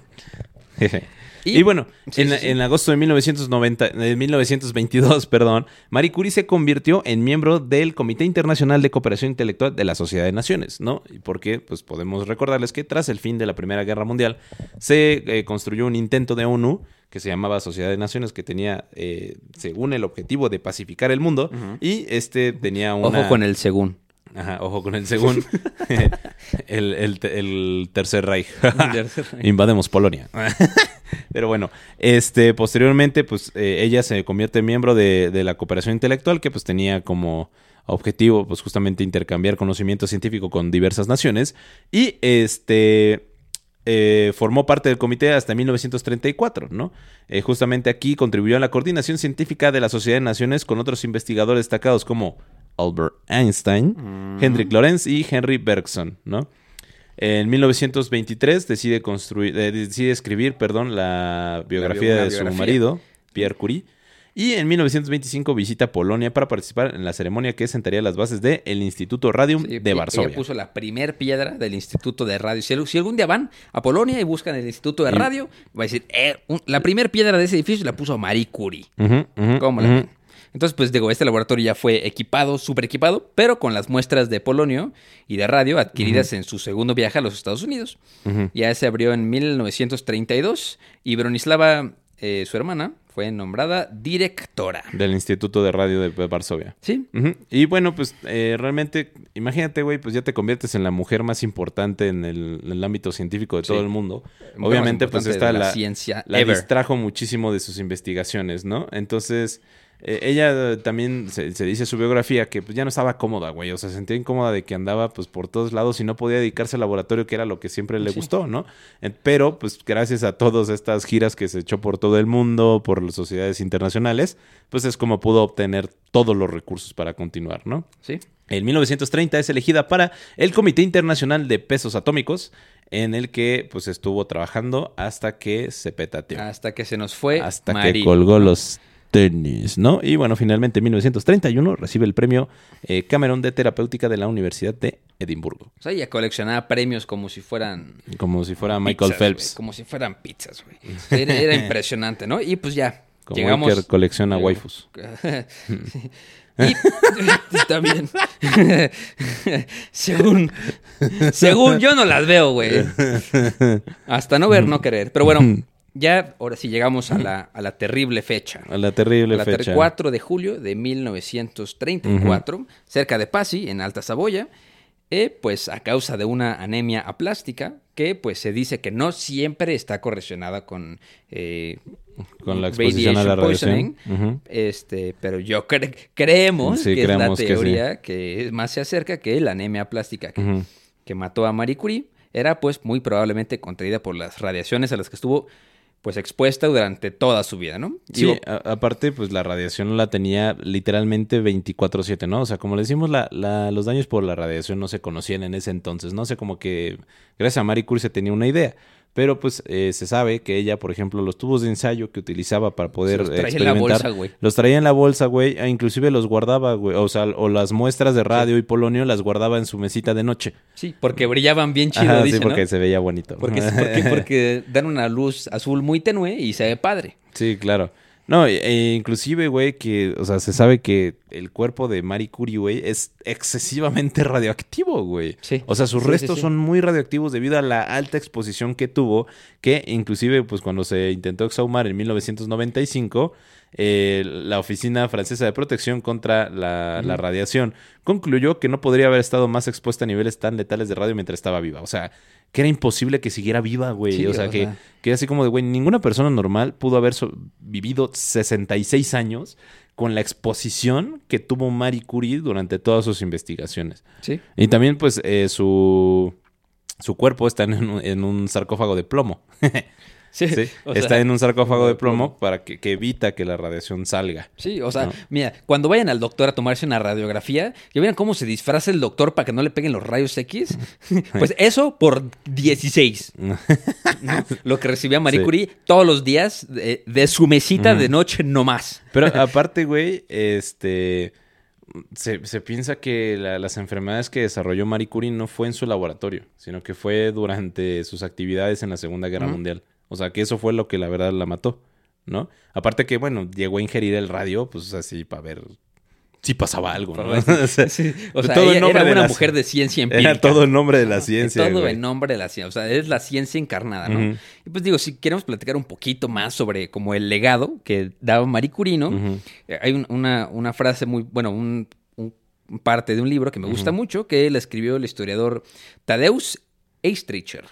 Y, bueno, Sí, en, sí, sí. en agosto de 1990, de 1922, perdón, Marie Curie se convirtió en miembro del Comité Internacional de Cooperación Intelectual de la Sociedad de Naciones, ¿no? Y porque, pues podemos recordarles que tras el fin de la Primera Guerra Mundial se eh, construyó un intento de ONU que se llamaba Sociedad de Naciones, que tenía, eh, según el objetivo de pacificar el mundo, y este tenía una... Ojo con el según. Ajá, ojo con el segundo. el, el te- el Tercer Reich. Invademos Polonia. Pero bueno, este, posteriormente, pues eh, ella se convierte en miembro de, de la cooperación intelectual, que pues tenía como objetivo, pues justamente intercambiar conocimiento científico con diversas naciones. Y este. eh, formó parte del comité hasta 1934, ¿no? Eh, justamente aquí contribuyó a la coordinación científica de la Sociedad de Naciones con otros investigadores destacados como Albert Einstein, Hendrik Lorentz y Henry Bergson, ¿no? En 1923 decide construir, eh, decide escribir, perdón, la biografía de su biografía. marido, Pierre Curie. Y en 1925 visita Polonia para participar en la ceremonia que sentaría las bases del Instituto Radium Sí, de Varsovia. Ella puso la primer piedra del Instituto de Radio. Si, algún día van a Polonia y buscan el Instituto de Radio, va a decir, eh, un- la primer piedra de ese edificio la puso Marie Curie. ¿Cómo la? Entonces, pues digo, este laboratorio ya fue equipado, súper equipado, pero con las muestras de polonio y de radio adquiridas en su segundo viaje a los Estados Unidos. Ya se abrió en 1932 y Bronislava, eh, su hermana, fue nombrada directora. Del Instituto de Radio de Varsovia. Sí. Y bueno, pues eh, realmente, imagínate, güey, pues ya te conviertes en la mujer más importante en el, en el ámbito científico de todo Sí. el mundo. Obviamente, pues esta de la la, ciencia la ever. distrajo muchísimo de sus investigaciones, ¿no? Entonces, eh, ella también se, se dice su biografía que pues, ya no estaba cómoda, güey. O sea, se sentía incómoda de que andaba pues por todos lados y no podía dedicarse al laboratorio, que era lo que siempre le Sí. gustó, ¿no? Eh, Pero, pues gracias a todas estas giras que se echó por todo el mundo, por las sociedades internacionales, pues es como pudo obtener todos los recursos para continuar, ¿no? sí. En 1930 es elegida para el Comité Internacional de Pesos Atómicos, en el que pues estuvo trabajando hasta que se petateó. Hasta que se nos fue hasta que colgó los tenis, ¿no? Y bueno, finalmente en 1931 recibe el premio eh, Cameron de Terapéutica de la Universidad de Edimburgo. O sea, ella coleccionaba premios como si fueran Como si fuera Michael pizzas, Phelps. como si fueran pizzas, güey. Era, era impresionante, ¿no? Y pues ya. Como llegamos. colecciona waifus. y también. según. Según yo no las veo, güey. Hasta no ver, no querer. Pero bueno, ya ahora sí llegamos a la, a la terrible fecha. A la terrible A la ter- fecha. 4 de julio de 1934, cerca de Pasi, en Alta Saboya, eh, pues a causa de una anemia aplástica que pues se dice que no siempre está correlacionada con eh, Con la exposición a la radiación. este, pero yo cre- creemos Sí, que es la creemos que sí. teoría que, más se acerca que la anemia aplástica que, que mató a Marie Curie era pues muy probablemente contraída por las radiaciones a las que estuvo pues expuesta durante toda su vida, ¿no? Sí, Digo, aparte, pues la radiación la tenía literalmente 24/7, ¿no? O sea, como le decimos, la, la- los daños por la radiación no se conocían en ese entonces, ¿no? sé, como que gracias a Marie Curie se tenía una idea. Pero pues eh, se sabe que ella, por ejemplo, los tubos de ensayo que utilizaba para poder los traía en la experimentar, bolsa, güey. los traía en la bolsa, güey, e inclusive los guardaba, güey, o sea, o las muestras de radio y polonio las guardaba en su mesita de noche. Sí, porque brillaban bien chido, Ajá, dice, sí, porque ¿no? se veía bonito. Porque, porque, porque dan una luz azul muy tenue y se ve padre. Sí, claro. No, e- e inclusive, güey, que, o sea, se sabe que el cuerpo de Marie Curie, güey, es excesivamente radioactivo, güey. Sí. O sea, sus Sí, sí, restos sí. son muy radioactivos debido a la alta exposición que tuvo, que inclusive, pues cuando se intentó exhumar en 1995, eh, la Oficina Francesa de Protección contra la, la Radiación concluyó que no podría haber estado más expuesta a niveles tan letales de radio mientras estaba viva. O sea, que era imposible que siguiera viva, güey. Sí, o sea, o que, sea. que así como de, güey, ninguna persona normal pudo haber so- vivido 66 años con la exposición que tuvo Marie Curie durante todas sus investigaciones. Sí. Y también, pues, eh, su, su cuerpo está en un, en un sarcófago de plomo. Sí, Sí, o está sea, en un sarcófago de plomo para que, que evita que la radiación salga. Sí, o sea, No. mira, cuando vayan al doctor a tomarse una radiografía, ya vieron cómo se disfraza el doctor para que no le peguen los rayos X. Pues eso por 16. ¿no? Lo que recibía Marie Sí. Curie todos los días de, de su mesita de noche nomás. Pero aparte, güey, este... Se, se piensa que la- las enfermedades que desarrolló Marie Curie no fue en su laboratorio, sino que fue durante sus actividades en la Segunda Guerra. Mundial. O sea, que eso fue lo que la verdad la mató, ¿no? Aparte que, bueno, llegó a ingerir el radio, pues así, para ver si pasaba algo, ¿no? O sea, O sea, todo en ella nombre era de una la- mujer de ciencia empírica. Era todo en nombre de la ciencia, Todo güey. en nombre de la ciencia. O sea, es la ciencia encarnada, ¿no? Y pues digo, si queremos platicar un poquito más sobre como el legado que daba Marie Curie, ¿no? Eh, Hay un- una, una frase muy, bueno, un, un- parte de un libro que me gusta mucho, que la escribió el historiador Tadeusz Eistricher,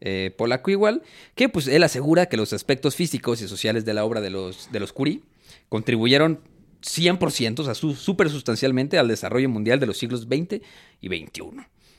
Eh, polaco igual, que pues él asegura que los aspectos físicos y sociales de la obra de los, de los Curie contribuyeron 100%, o sea, su- súper sustancialmente al desarrollo mundial de los siglos XX y XXI.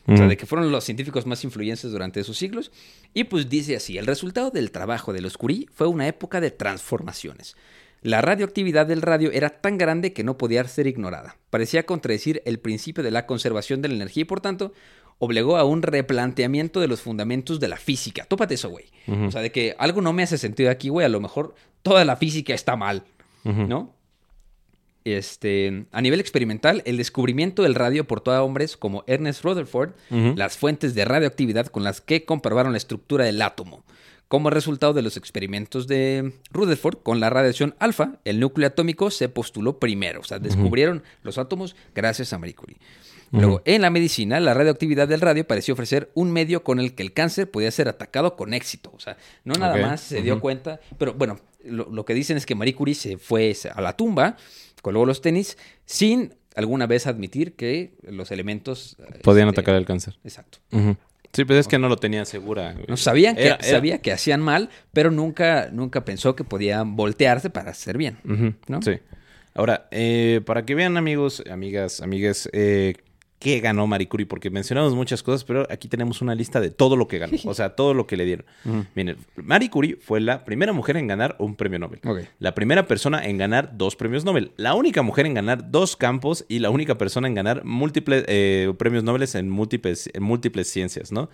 O sea, de que fueron los científicos más influyentes durante esos siglos. Y pues dice así, el resultado del trabajo de los Curie fue una época de transformaciones. La radioactividad del radio era tan grande que no podía ser ignorada. Parecía contradecir el principio de la conservación de la energía y por tanto obligó a un replanteamiento de los fundamentos de la física. Tópate eso, güey. O sea, de que algo no me hace sentido aquí, güey. A lo mejor toda la física está mal. ¿no? Este, a nivel experimental, el descubrimiento del radio aportó a hombres como Ernest Rutherford las fuentes de radioactividad con las que comprobaron la estructura del átomo. Como resultado de los experimentos de Rutherford con la radiación alfa, el núcleo atómico se postuló primero. O sea, descubrieron los átomos gracias a Marie Curie. Luego, en la medicina, la radioactividad del radio pareció ofrecer un medio con el que el cáncer podía ser atacado con éxito. O sea, no nada más se dio cuenta. Pero bueno, lo, lo que dicen es que Marie Curie se fue a la tumba, colgó los tenis, sin alguna vez admitir que los elementos... Podían este, atacar el cáncer. Exacto. Sí, pues es que no lo tenía segura. güey. No sabían que, Era- era- sabía que hacían mal, pero nunca, nunca pensó que podían voltearse para hacer bien. ¿no? Sí. Ahora, eh, para que vean, amigos, amigas, amigas, eh, qué ganó Marie Curie, porque mencionamos muchas cosas, pero aquí tenemos una lista de todo lo que ganó, o sea, todo lo que le dieron. Miren, Marie Curie fue la primera mujer en ganar un premio Nobel. Ok. La primera persona en ganar dos premios Nobel. La única mujer en ganar dos campos y la única persona en ganar múltiples eh, premios Nobel en múltiples, en múltiples ciencias, ¿no?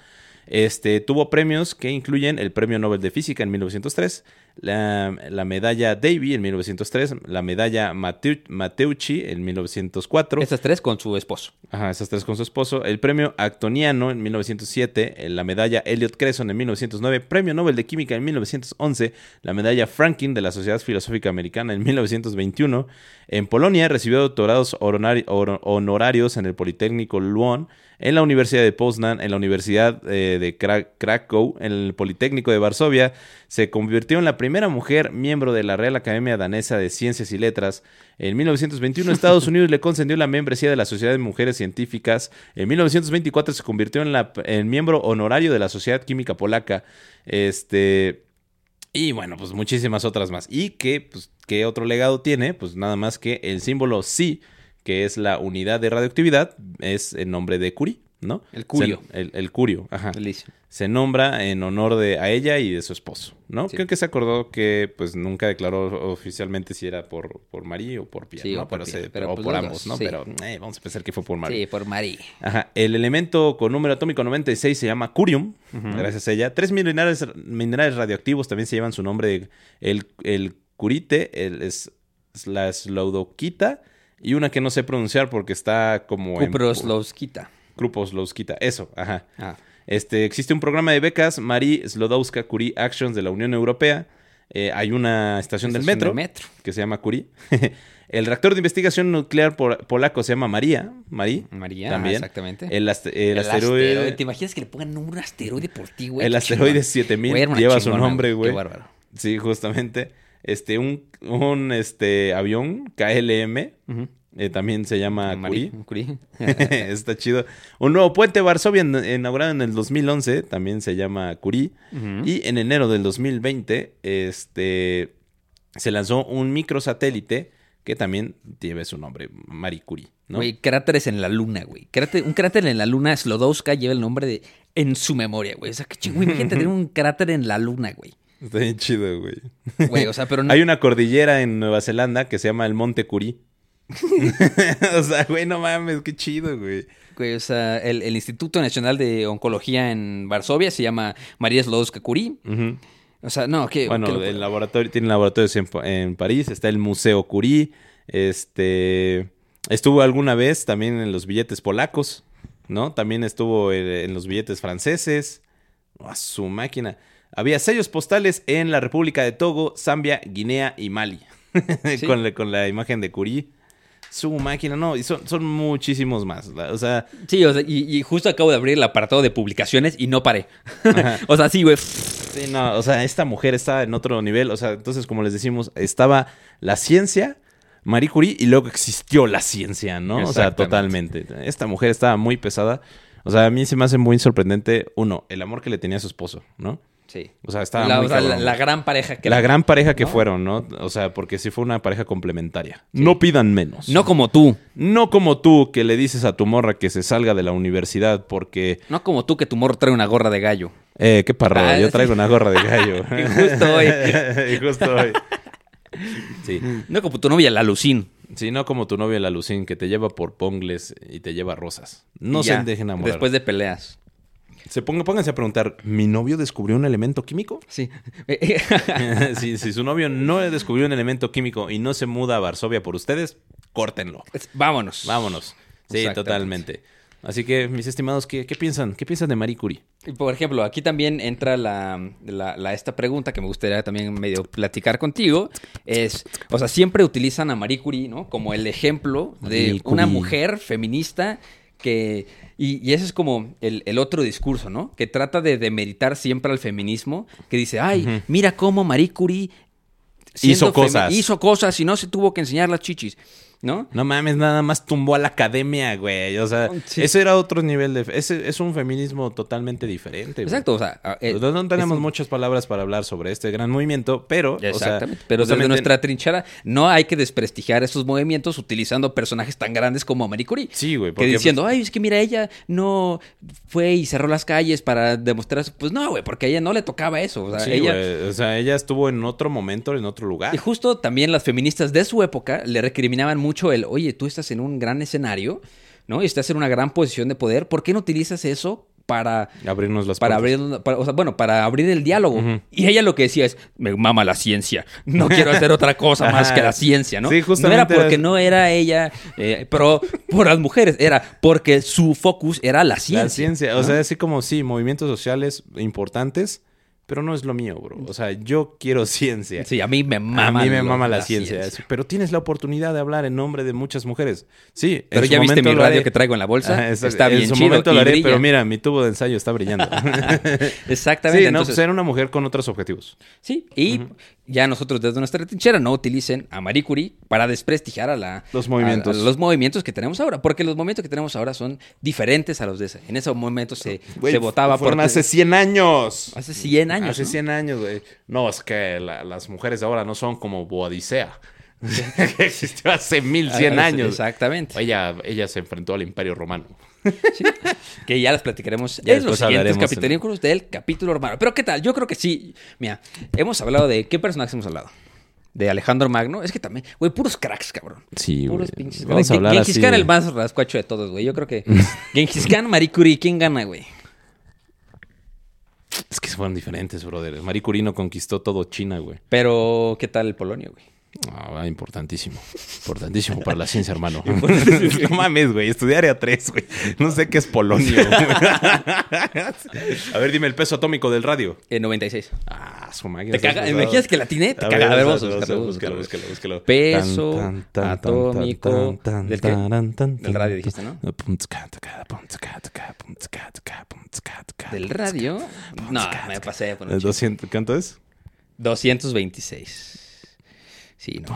Este, tuvo premios que incluyen el Premio Nobel de Física en 1903, la, la medalla Davy en 1903, la medalla Mateu- Matteucci en 1904, Estas tres con su esposo. Ajá, esas tres con su esposo. El premio Actoniano en 1907, eh, la medalla Elliot Cresson en 1909, premio Nobel de Química en 1911, la medalla Franklin de la Sociedad Filosófica Americana en 1921. En Polonia recibió doctorados honorarios en el Politécnico Lwów, en la Universidad de Poznan, en la Universidad eh, de Kra- Krakow, en el Politécnico de Varsovia. Se convirtió en la primera mujer miembro de la Real Academia Danesa de Ciencias y Letras. En 1921 Estados Unidos le concedió la membresía de la Sociedad de Mujeres Científicas. En 1924 se convirtió en, la, en miembro honorario de la Sociedad Química Polaca. Este... Y bueno, pues muchísimas otras más. ¿Y qué, pues, qué otro legado tiene? Pues nada más que el símbolo Psi, que es la unidad de radioactividad, es el nombre de Curie, ¿no? El curio. Se- el, el curio, ajá. Se nombra en honor de a ella y de su esposo, ¿no? Sí. Creo que se acordó que pues nunca declaró oficialmente si era por, por Marie o por Pierre, Sí, ¿no? o por pero, Pierre, se- pero o pues por los ambos, ¿no? sí. Pero eh, vamos a pensar que fue por Marie. Sí, por Marie. Ajá. El elemento con número atómico 96 se llama curium, gracias a ella. Tres minerales, minerales radioactivos también se llevan su nombre. El, el curite, el, es, la slaudoquita y una que no sé pronunciar porque está como en... Kuproslovskita. Kruposlowskita, eso, ajá. Ah. Este, existe un programa de becas Marie Slodowska Curie Actions de la Unión Europea. Eh, hay una estación del metro, del metro. que se llama Curie. el reactor de investigación nuclear por- polaco se llama María. Marie. María, También. exactamente. El, aste- el asteroide. ¿Te imaginas que le pongan un asteroide por ti, güey? El asteroide chingón. 7000 Güey, lleva su nombre, güey. Qué bárbaro. Sí, justamente. Este, un, un este, avión KLM Ujú. Eh, también se llama Curie. Curie. Está chido. Un nuevo puente Varsovia inaugurado en el 2011, también se llama Curie. Y en enero del 2020, este, se lanzó un microsatélite que también lleva su nombre, Marie Curie. ¿no? Güey, cráteres en la luna, güey. Cráter- un cráter en la luna, Slodowska, lleva el nombre de en su memoria, güey. O sea, qué chingo. Imagínate tener un cráter en la luna, güey. Está bien chido, güey. Güey, o sea, pero no... Hay una cordillera en Nueva Zelanda que se llama el Monte Curí. o sea, güey, no mames, qué chido, güey. Güey, o sea, el, el Instituto Nacional de Oncología en Varsovia se llama María Slodowska Curie. O sea, no, ¿qué? Bueno, qué el laboratorio, tiene laboratorios en, en París, está el Museo Curie, este, estuvo alguna vez también en los billetes polacos, ¿no? También estuvo en, en los billetes franceses, a su máquina. Había sellos postales en la República de Togo, Zambia, Guinea y Mali, Sí. con, la, con la imagen de Curie. Su máquina, no, y son, son muchísimos más. O sea, Sí, o sea, y, y justo acabo de abrir el apartado de publicaciones y no paré. o sea, sí, güey. Sí, no, o sea, esta mujer estaba en otro nivel. O sea, entonces, como les decimos, estaba la ciencia, Marie Curie, y luego existió la ciencia, ¿no? O sea, totalmente. Esta mujer estaba muy pesada. O sea, a mí se me hace muy sorprendente, uno, el amor que le tenía a su esposo, ¿no? Sí. O sea, estaba La, muy o sea, la- gran pareja que La gran pareja que ¿no? fueron, ¿no? O sea, porque sí fue una pareja complementaria. No pidan menos. No como tú. No como tú que le dices a tu morra que se salga de la universidad porque... No como tú que tu morro trae una gorra de gallo. Eh, qué parro, Ah, yo sí. traigo una gorra de gallo. Y justo hoy. y justo hoy. Sí. No como tu novia, la Lucín. Sí, no como tu novia la Lucín, que te lleva por pongles y te lleva rosas. No se dejen enamorar. Después de peleas. Se ponga, pónganse a preguntar, ¿mi novio descubrió un elemento químico? Sí. si, si su novio no descubrió un elemento químico y no se muda a Varsovia por ustedes, córtenlo. Vámonos. Vámonos. Sí, totalmente. Así que, mis estimados, ¿qué, qué piensan? ¿Qué piensan de Marie Curie? Por ejemplo, aquí también entra la, la- la- esta pregunta que me gustaría también medio platicar contigo. Es, o sea, siempre utilizan a Marie Curie, ¿no? Como el ejemplo de una mujer feminista que... Y, y ese es como el, el otro discurso, ¿no? Que trata de demeritar siempre al feminismo, que dice, ay, mira cómo Marie Curie... Hizo cosas. Hizo cosas y no se tuvo que enseñar las chichis, ¿no? No mames, nada más tumbó a la academia, güey. O sea, Sí. ese era otro nivel de... Ese es un feminismo totalmente diferente. güey. Exacto, o sea... eh, No, no tenemos un- muchas palabras para hablar sobre este gran movimiento, pero... o sea, Exactamente. pero desde nuestra trinchera no hay que desprestigiar estos movimientos utilizando personajes tan grandes como Marie Curie. Sí, güey. Que porque, diciendo, ay, es que mira, ella no fue y cerró las calles para demostrar. su-". Pues no, güey, porque a ella no le tocaba eso. O sea, Sí, ella. güey, O sea, ella estuvo en otro momento, en otro lugar. Y justo también las feministas de su época le recriminaban mucho el, oye, tú estás en un gran escenario, ¿no? Y estás en una gran posición de poder. ¿Por qué no utilizas eso para Abrirnos las para puertas. abrir, para- o sea, bueno, para abrir el diálogo. Y ella lo que decía es, me mama la ciencia, no quiero hacer otra cosa más que la ciencia, ¿no? Sí, No era porque no era ella eh, pro por las mujeres, era porque su focus era la ciencia. La ciencia, o sea, así como sí, movimientos sociales importantes, pero no es lo mío, bro. O sea, yo quiero ciencia. Sí, a mí me mama. a mí me mama la, ciencia. Pero tienes la oportunidad de hablar en nombre de muchas mujeres. Sí, Pero ya viste mi radio que traigo en la bolsa. Está bien En su chido. momento lo haré, brilla. pero mira, mi tubo de ensayo está brillando. Exactamente. sí, no, entonces- era una mujer con otros objetivos. Sí, y ya nosotros desde nuestra trinchera no utilicen a Marie Curie para desprestigiar a la Los movimientos. a- a los movimientos que tenemos ahora, porque los movimientos que tenemos ahora son diferentes a los de ese. En ese momento se, se votaba por hace 100 años. hace 100 años. Hace ¿no? 100 años, güey. No, es que la- las mujeres ahora no son como Boadicea. que existió hace 1100 Ah, años. Exactamente. Ella, ella se enfrentó al Imperio Romano. Sí. que ya las platicaremos Ya en los siguientes capítulos del capítulo hermano. Pero ¿qué tal? Yo creo que sí. Mira, hemos hablado de qué personajes hemos hablado. De Alejandro Magno. Es que también, güey, puros cracks, cabrón. Sí, Puros güey. pinches Vamos a hablar Genghis así Khan el más rascuacho de todos, güey. Yo creo que Genghis Khan, Marie Curie, ¿quién gana, güey? Es que fueron diferentes, brother. Marie Curie no conquistó todo China, güey. Pero, ¿qué tal el Polonio, güey? Ah, importantísimo. Importantísimo para la ciencia, hermano. no mames, güey. Estudiar a tres, güey. No sé qué es polonio. a ver, dime el peso atómico del radio. Eh, 96. Ah, su máquina. Te caga, imaginas que la tiene, te caga. A ver, vamos a buscarlo, búscalo, buscarlo. búscalo, búscalo. Peso Tan, tan, tan, atómico tan, del radio dijiste, ¿no? ¿Del radio? No, me pasé por un ¿El chingo. 200, ¿Cuánto es? 226. Sí, no.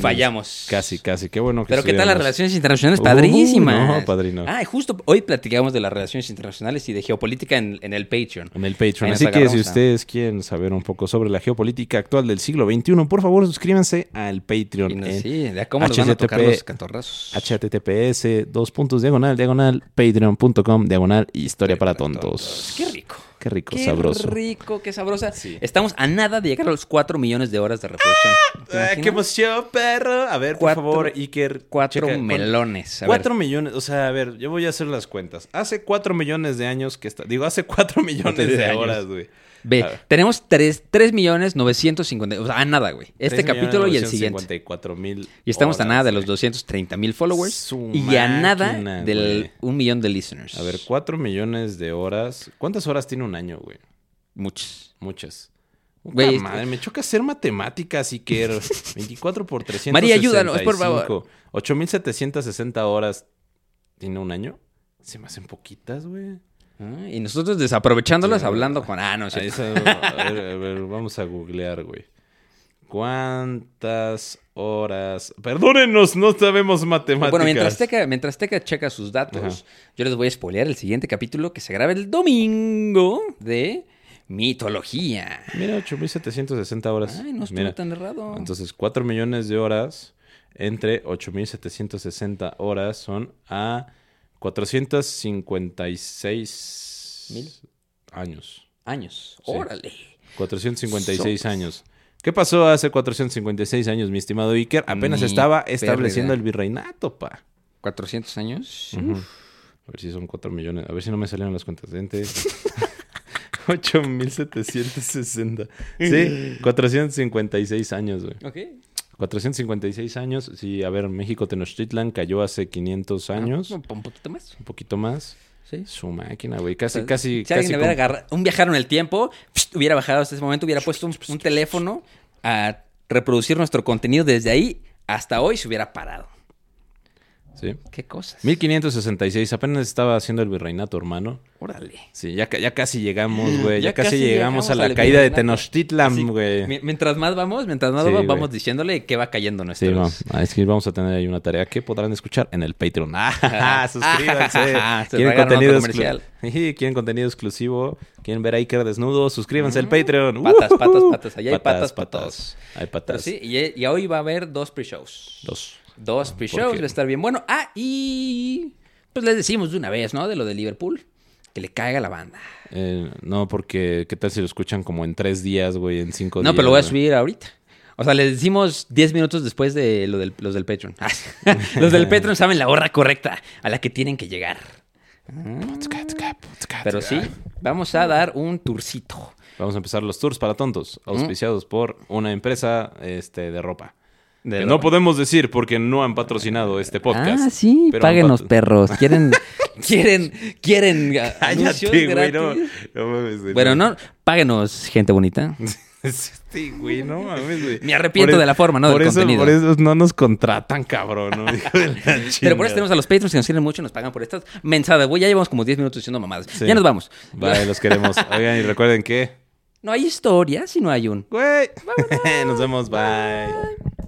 Fallamos. Casi, casi. Qué bueno que Pero ¿qué tal las relaciones internacionales? Uh, Padrísimas. no, padrino. Ah, justo hoy platicamos de las relaciones internacionales y de geopolítica en, en el Patreon. En el Patreon. Así que si a- ustedes quieren saber un poco sobre la geopolítica actual del siglo XXI, por favor suscríbanse al Patreon. No- en sí, de cómo nos van a tocar los cantorrazos. https dos puntos diagonal diagonal patreon.com diagonal historia para tontos. Qué rico. Qué rico, Qué sabroso. rico, qué sabrosa. Sí. Estamos a nada de llegar a los 4 millones de horas de reproducción. ¿Te Ah? ¡Qué emoción, perro! A ver, Cuatro- por favor, Iker. Cuatro checa, ¿cuán- melones. A Cuatro ver, millones, o sea, a ver, yo voy a hacer las cuentas. Hace cuatro millones de años que está. Digo, hace cuatro millones de horas, güey. Ve, a tenemos 3, millones 950. O sea, a nada, güey. Este capítulo y el siguiente. 54 mil. Y estamos a nada de los 230 mil followers. Su y a nada máquina, del güey. un millón de listeners. A ver, cuatro millones de horas. ¿Cuántas horas tiene un año, güey? Muchos. Muchas. Güey, madre, me choca hacer matemáticas, Iker. 24 por 365. María, ayúdanos, por favor. 8760 horas. ¿Tiene un año? Se me hacen poquitas, güey. Ah, y nosotros desaprovechándolas Sí, hablando con. Ah, no, está, a, ver, a ver, vamos a googlear, güey. ¿Cuántas horas? Perdónenos, no sabemos matemáticas. Bueno, mientras Teca, mientras Teca checa sus datos, Ajá. yo les voy a spoilear el siguiente capítulo que se graba el domingo de mitología. Mira, 8760 horas. Ay, no estuvo Mira. tan errado. Entonces, 4 millones de horas entre 8760 horas son a 456 Mil. años. Años. Sí. Órale. 456 Sopas. años. ¿Qué pasó hace 456 años, mi estimado Iker? Apenas estaba estableciendo el virreinato, pa. 400 años. A ver si son 4 millones. A ver si no me salieron las cuentas. Gente. 8760. Sí, 456 años, güey. Ok. 456 años. Sí, a ver, México Tenochtitlan cayó hace 500 años. Ah, un, un poquito más. Un poquito más. Sí. Su máquina, güey. Casi, O sea, casi, si alguien casi. hubiera com- agarra- un viajero en el tiempo, pst, hubiera bajado hasta ese momento, hubiera puesto un, un teléfono a reproducir nuestro contenido desde ahí hasta hoy se hubiera parado. Sí. Qué cosas. 1566. Apenas estaba haciendo el virreinato, hermano. Órale. Sí, ya, ca- ya casi llegamos, güey. Ya, Ya casi, casi llegamos a la al caída de. Tenochtitlan, güey. mi- Mientras más vamos, mientras más Sí, vamos, vamos diciéndole que va cayendo Sí, nuestro. vamos. Ah, es que vamos a tener ahí una tarea que podrán escuchar en el Patreon. Ah, suscríbanse. Se ¿Quieren contenido, comercial. Sí, ¿Quieren contenido exclusivo? ¿Quieren ver a Iker desnudo? Suscríbanse al Patreon. Patas, Ujujú. patas, patas. Allá hay patas, patas. Hay Pero patas. sí, y, y hoy va a haber dos pre-shows. Dos. Dos pre-shows, va a estar bien bueno. Ah, y pues les decimos de una vez, ¿no? De lo de Liverpool. Que le caiga la banda. Eh, no, porque ¿qué tal si lo escuchan como en tres días, güey? En cinco No, días. pero lo voy a subir ahorita. O sea, les decimos 10 minutos después de lo del, los del Patreon. los del Patreon saben la hora correcta a la que tienen que llegar. Pero sí, vamos a dar un tourcito. Vamos a empezar los tours para tontos, auspiciados por una empresa este, de ropa. Que no podemos decir porque no han patrociado este podcast. Ah, sí, pero páguenos, perros. Quieren, quieren, quieren Cállate, güey, no, no mames, güey. Bueno, no, páguenos, gente bonita. Sí, güey, no mames, güey. Me arrepiento Por de la forma, ¿no? Por Del eso, contenido. por eso no nos contratan, cabrón, ¿no? Pero por eso tenemos a los Patreons que nos quieren mucho y nos pagan por estas mensadas. Güey, ya llevamos como 10 minutos diciendo mamadas. Sí. Ya nos vamos. Vale, los queremos. Oigan, y recuerden que... No hay historia si no hay un. Güey. Nos vemos, bye.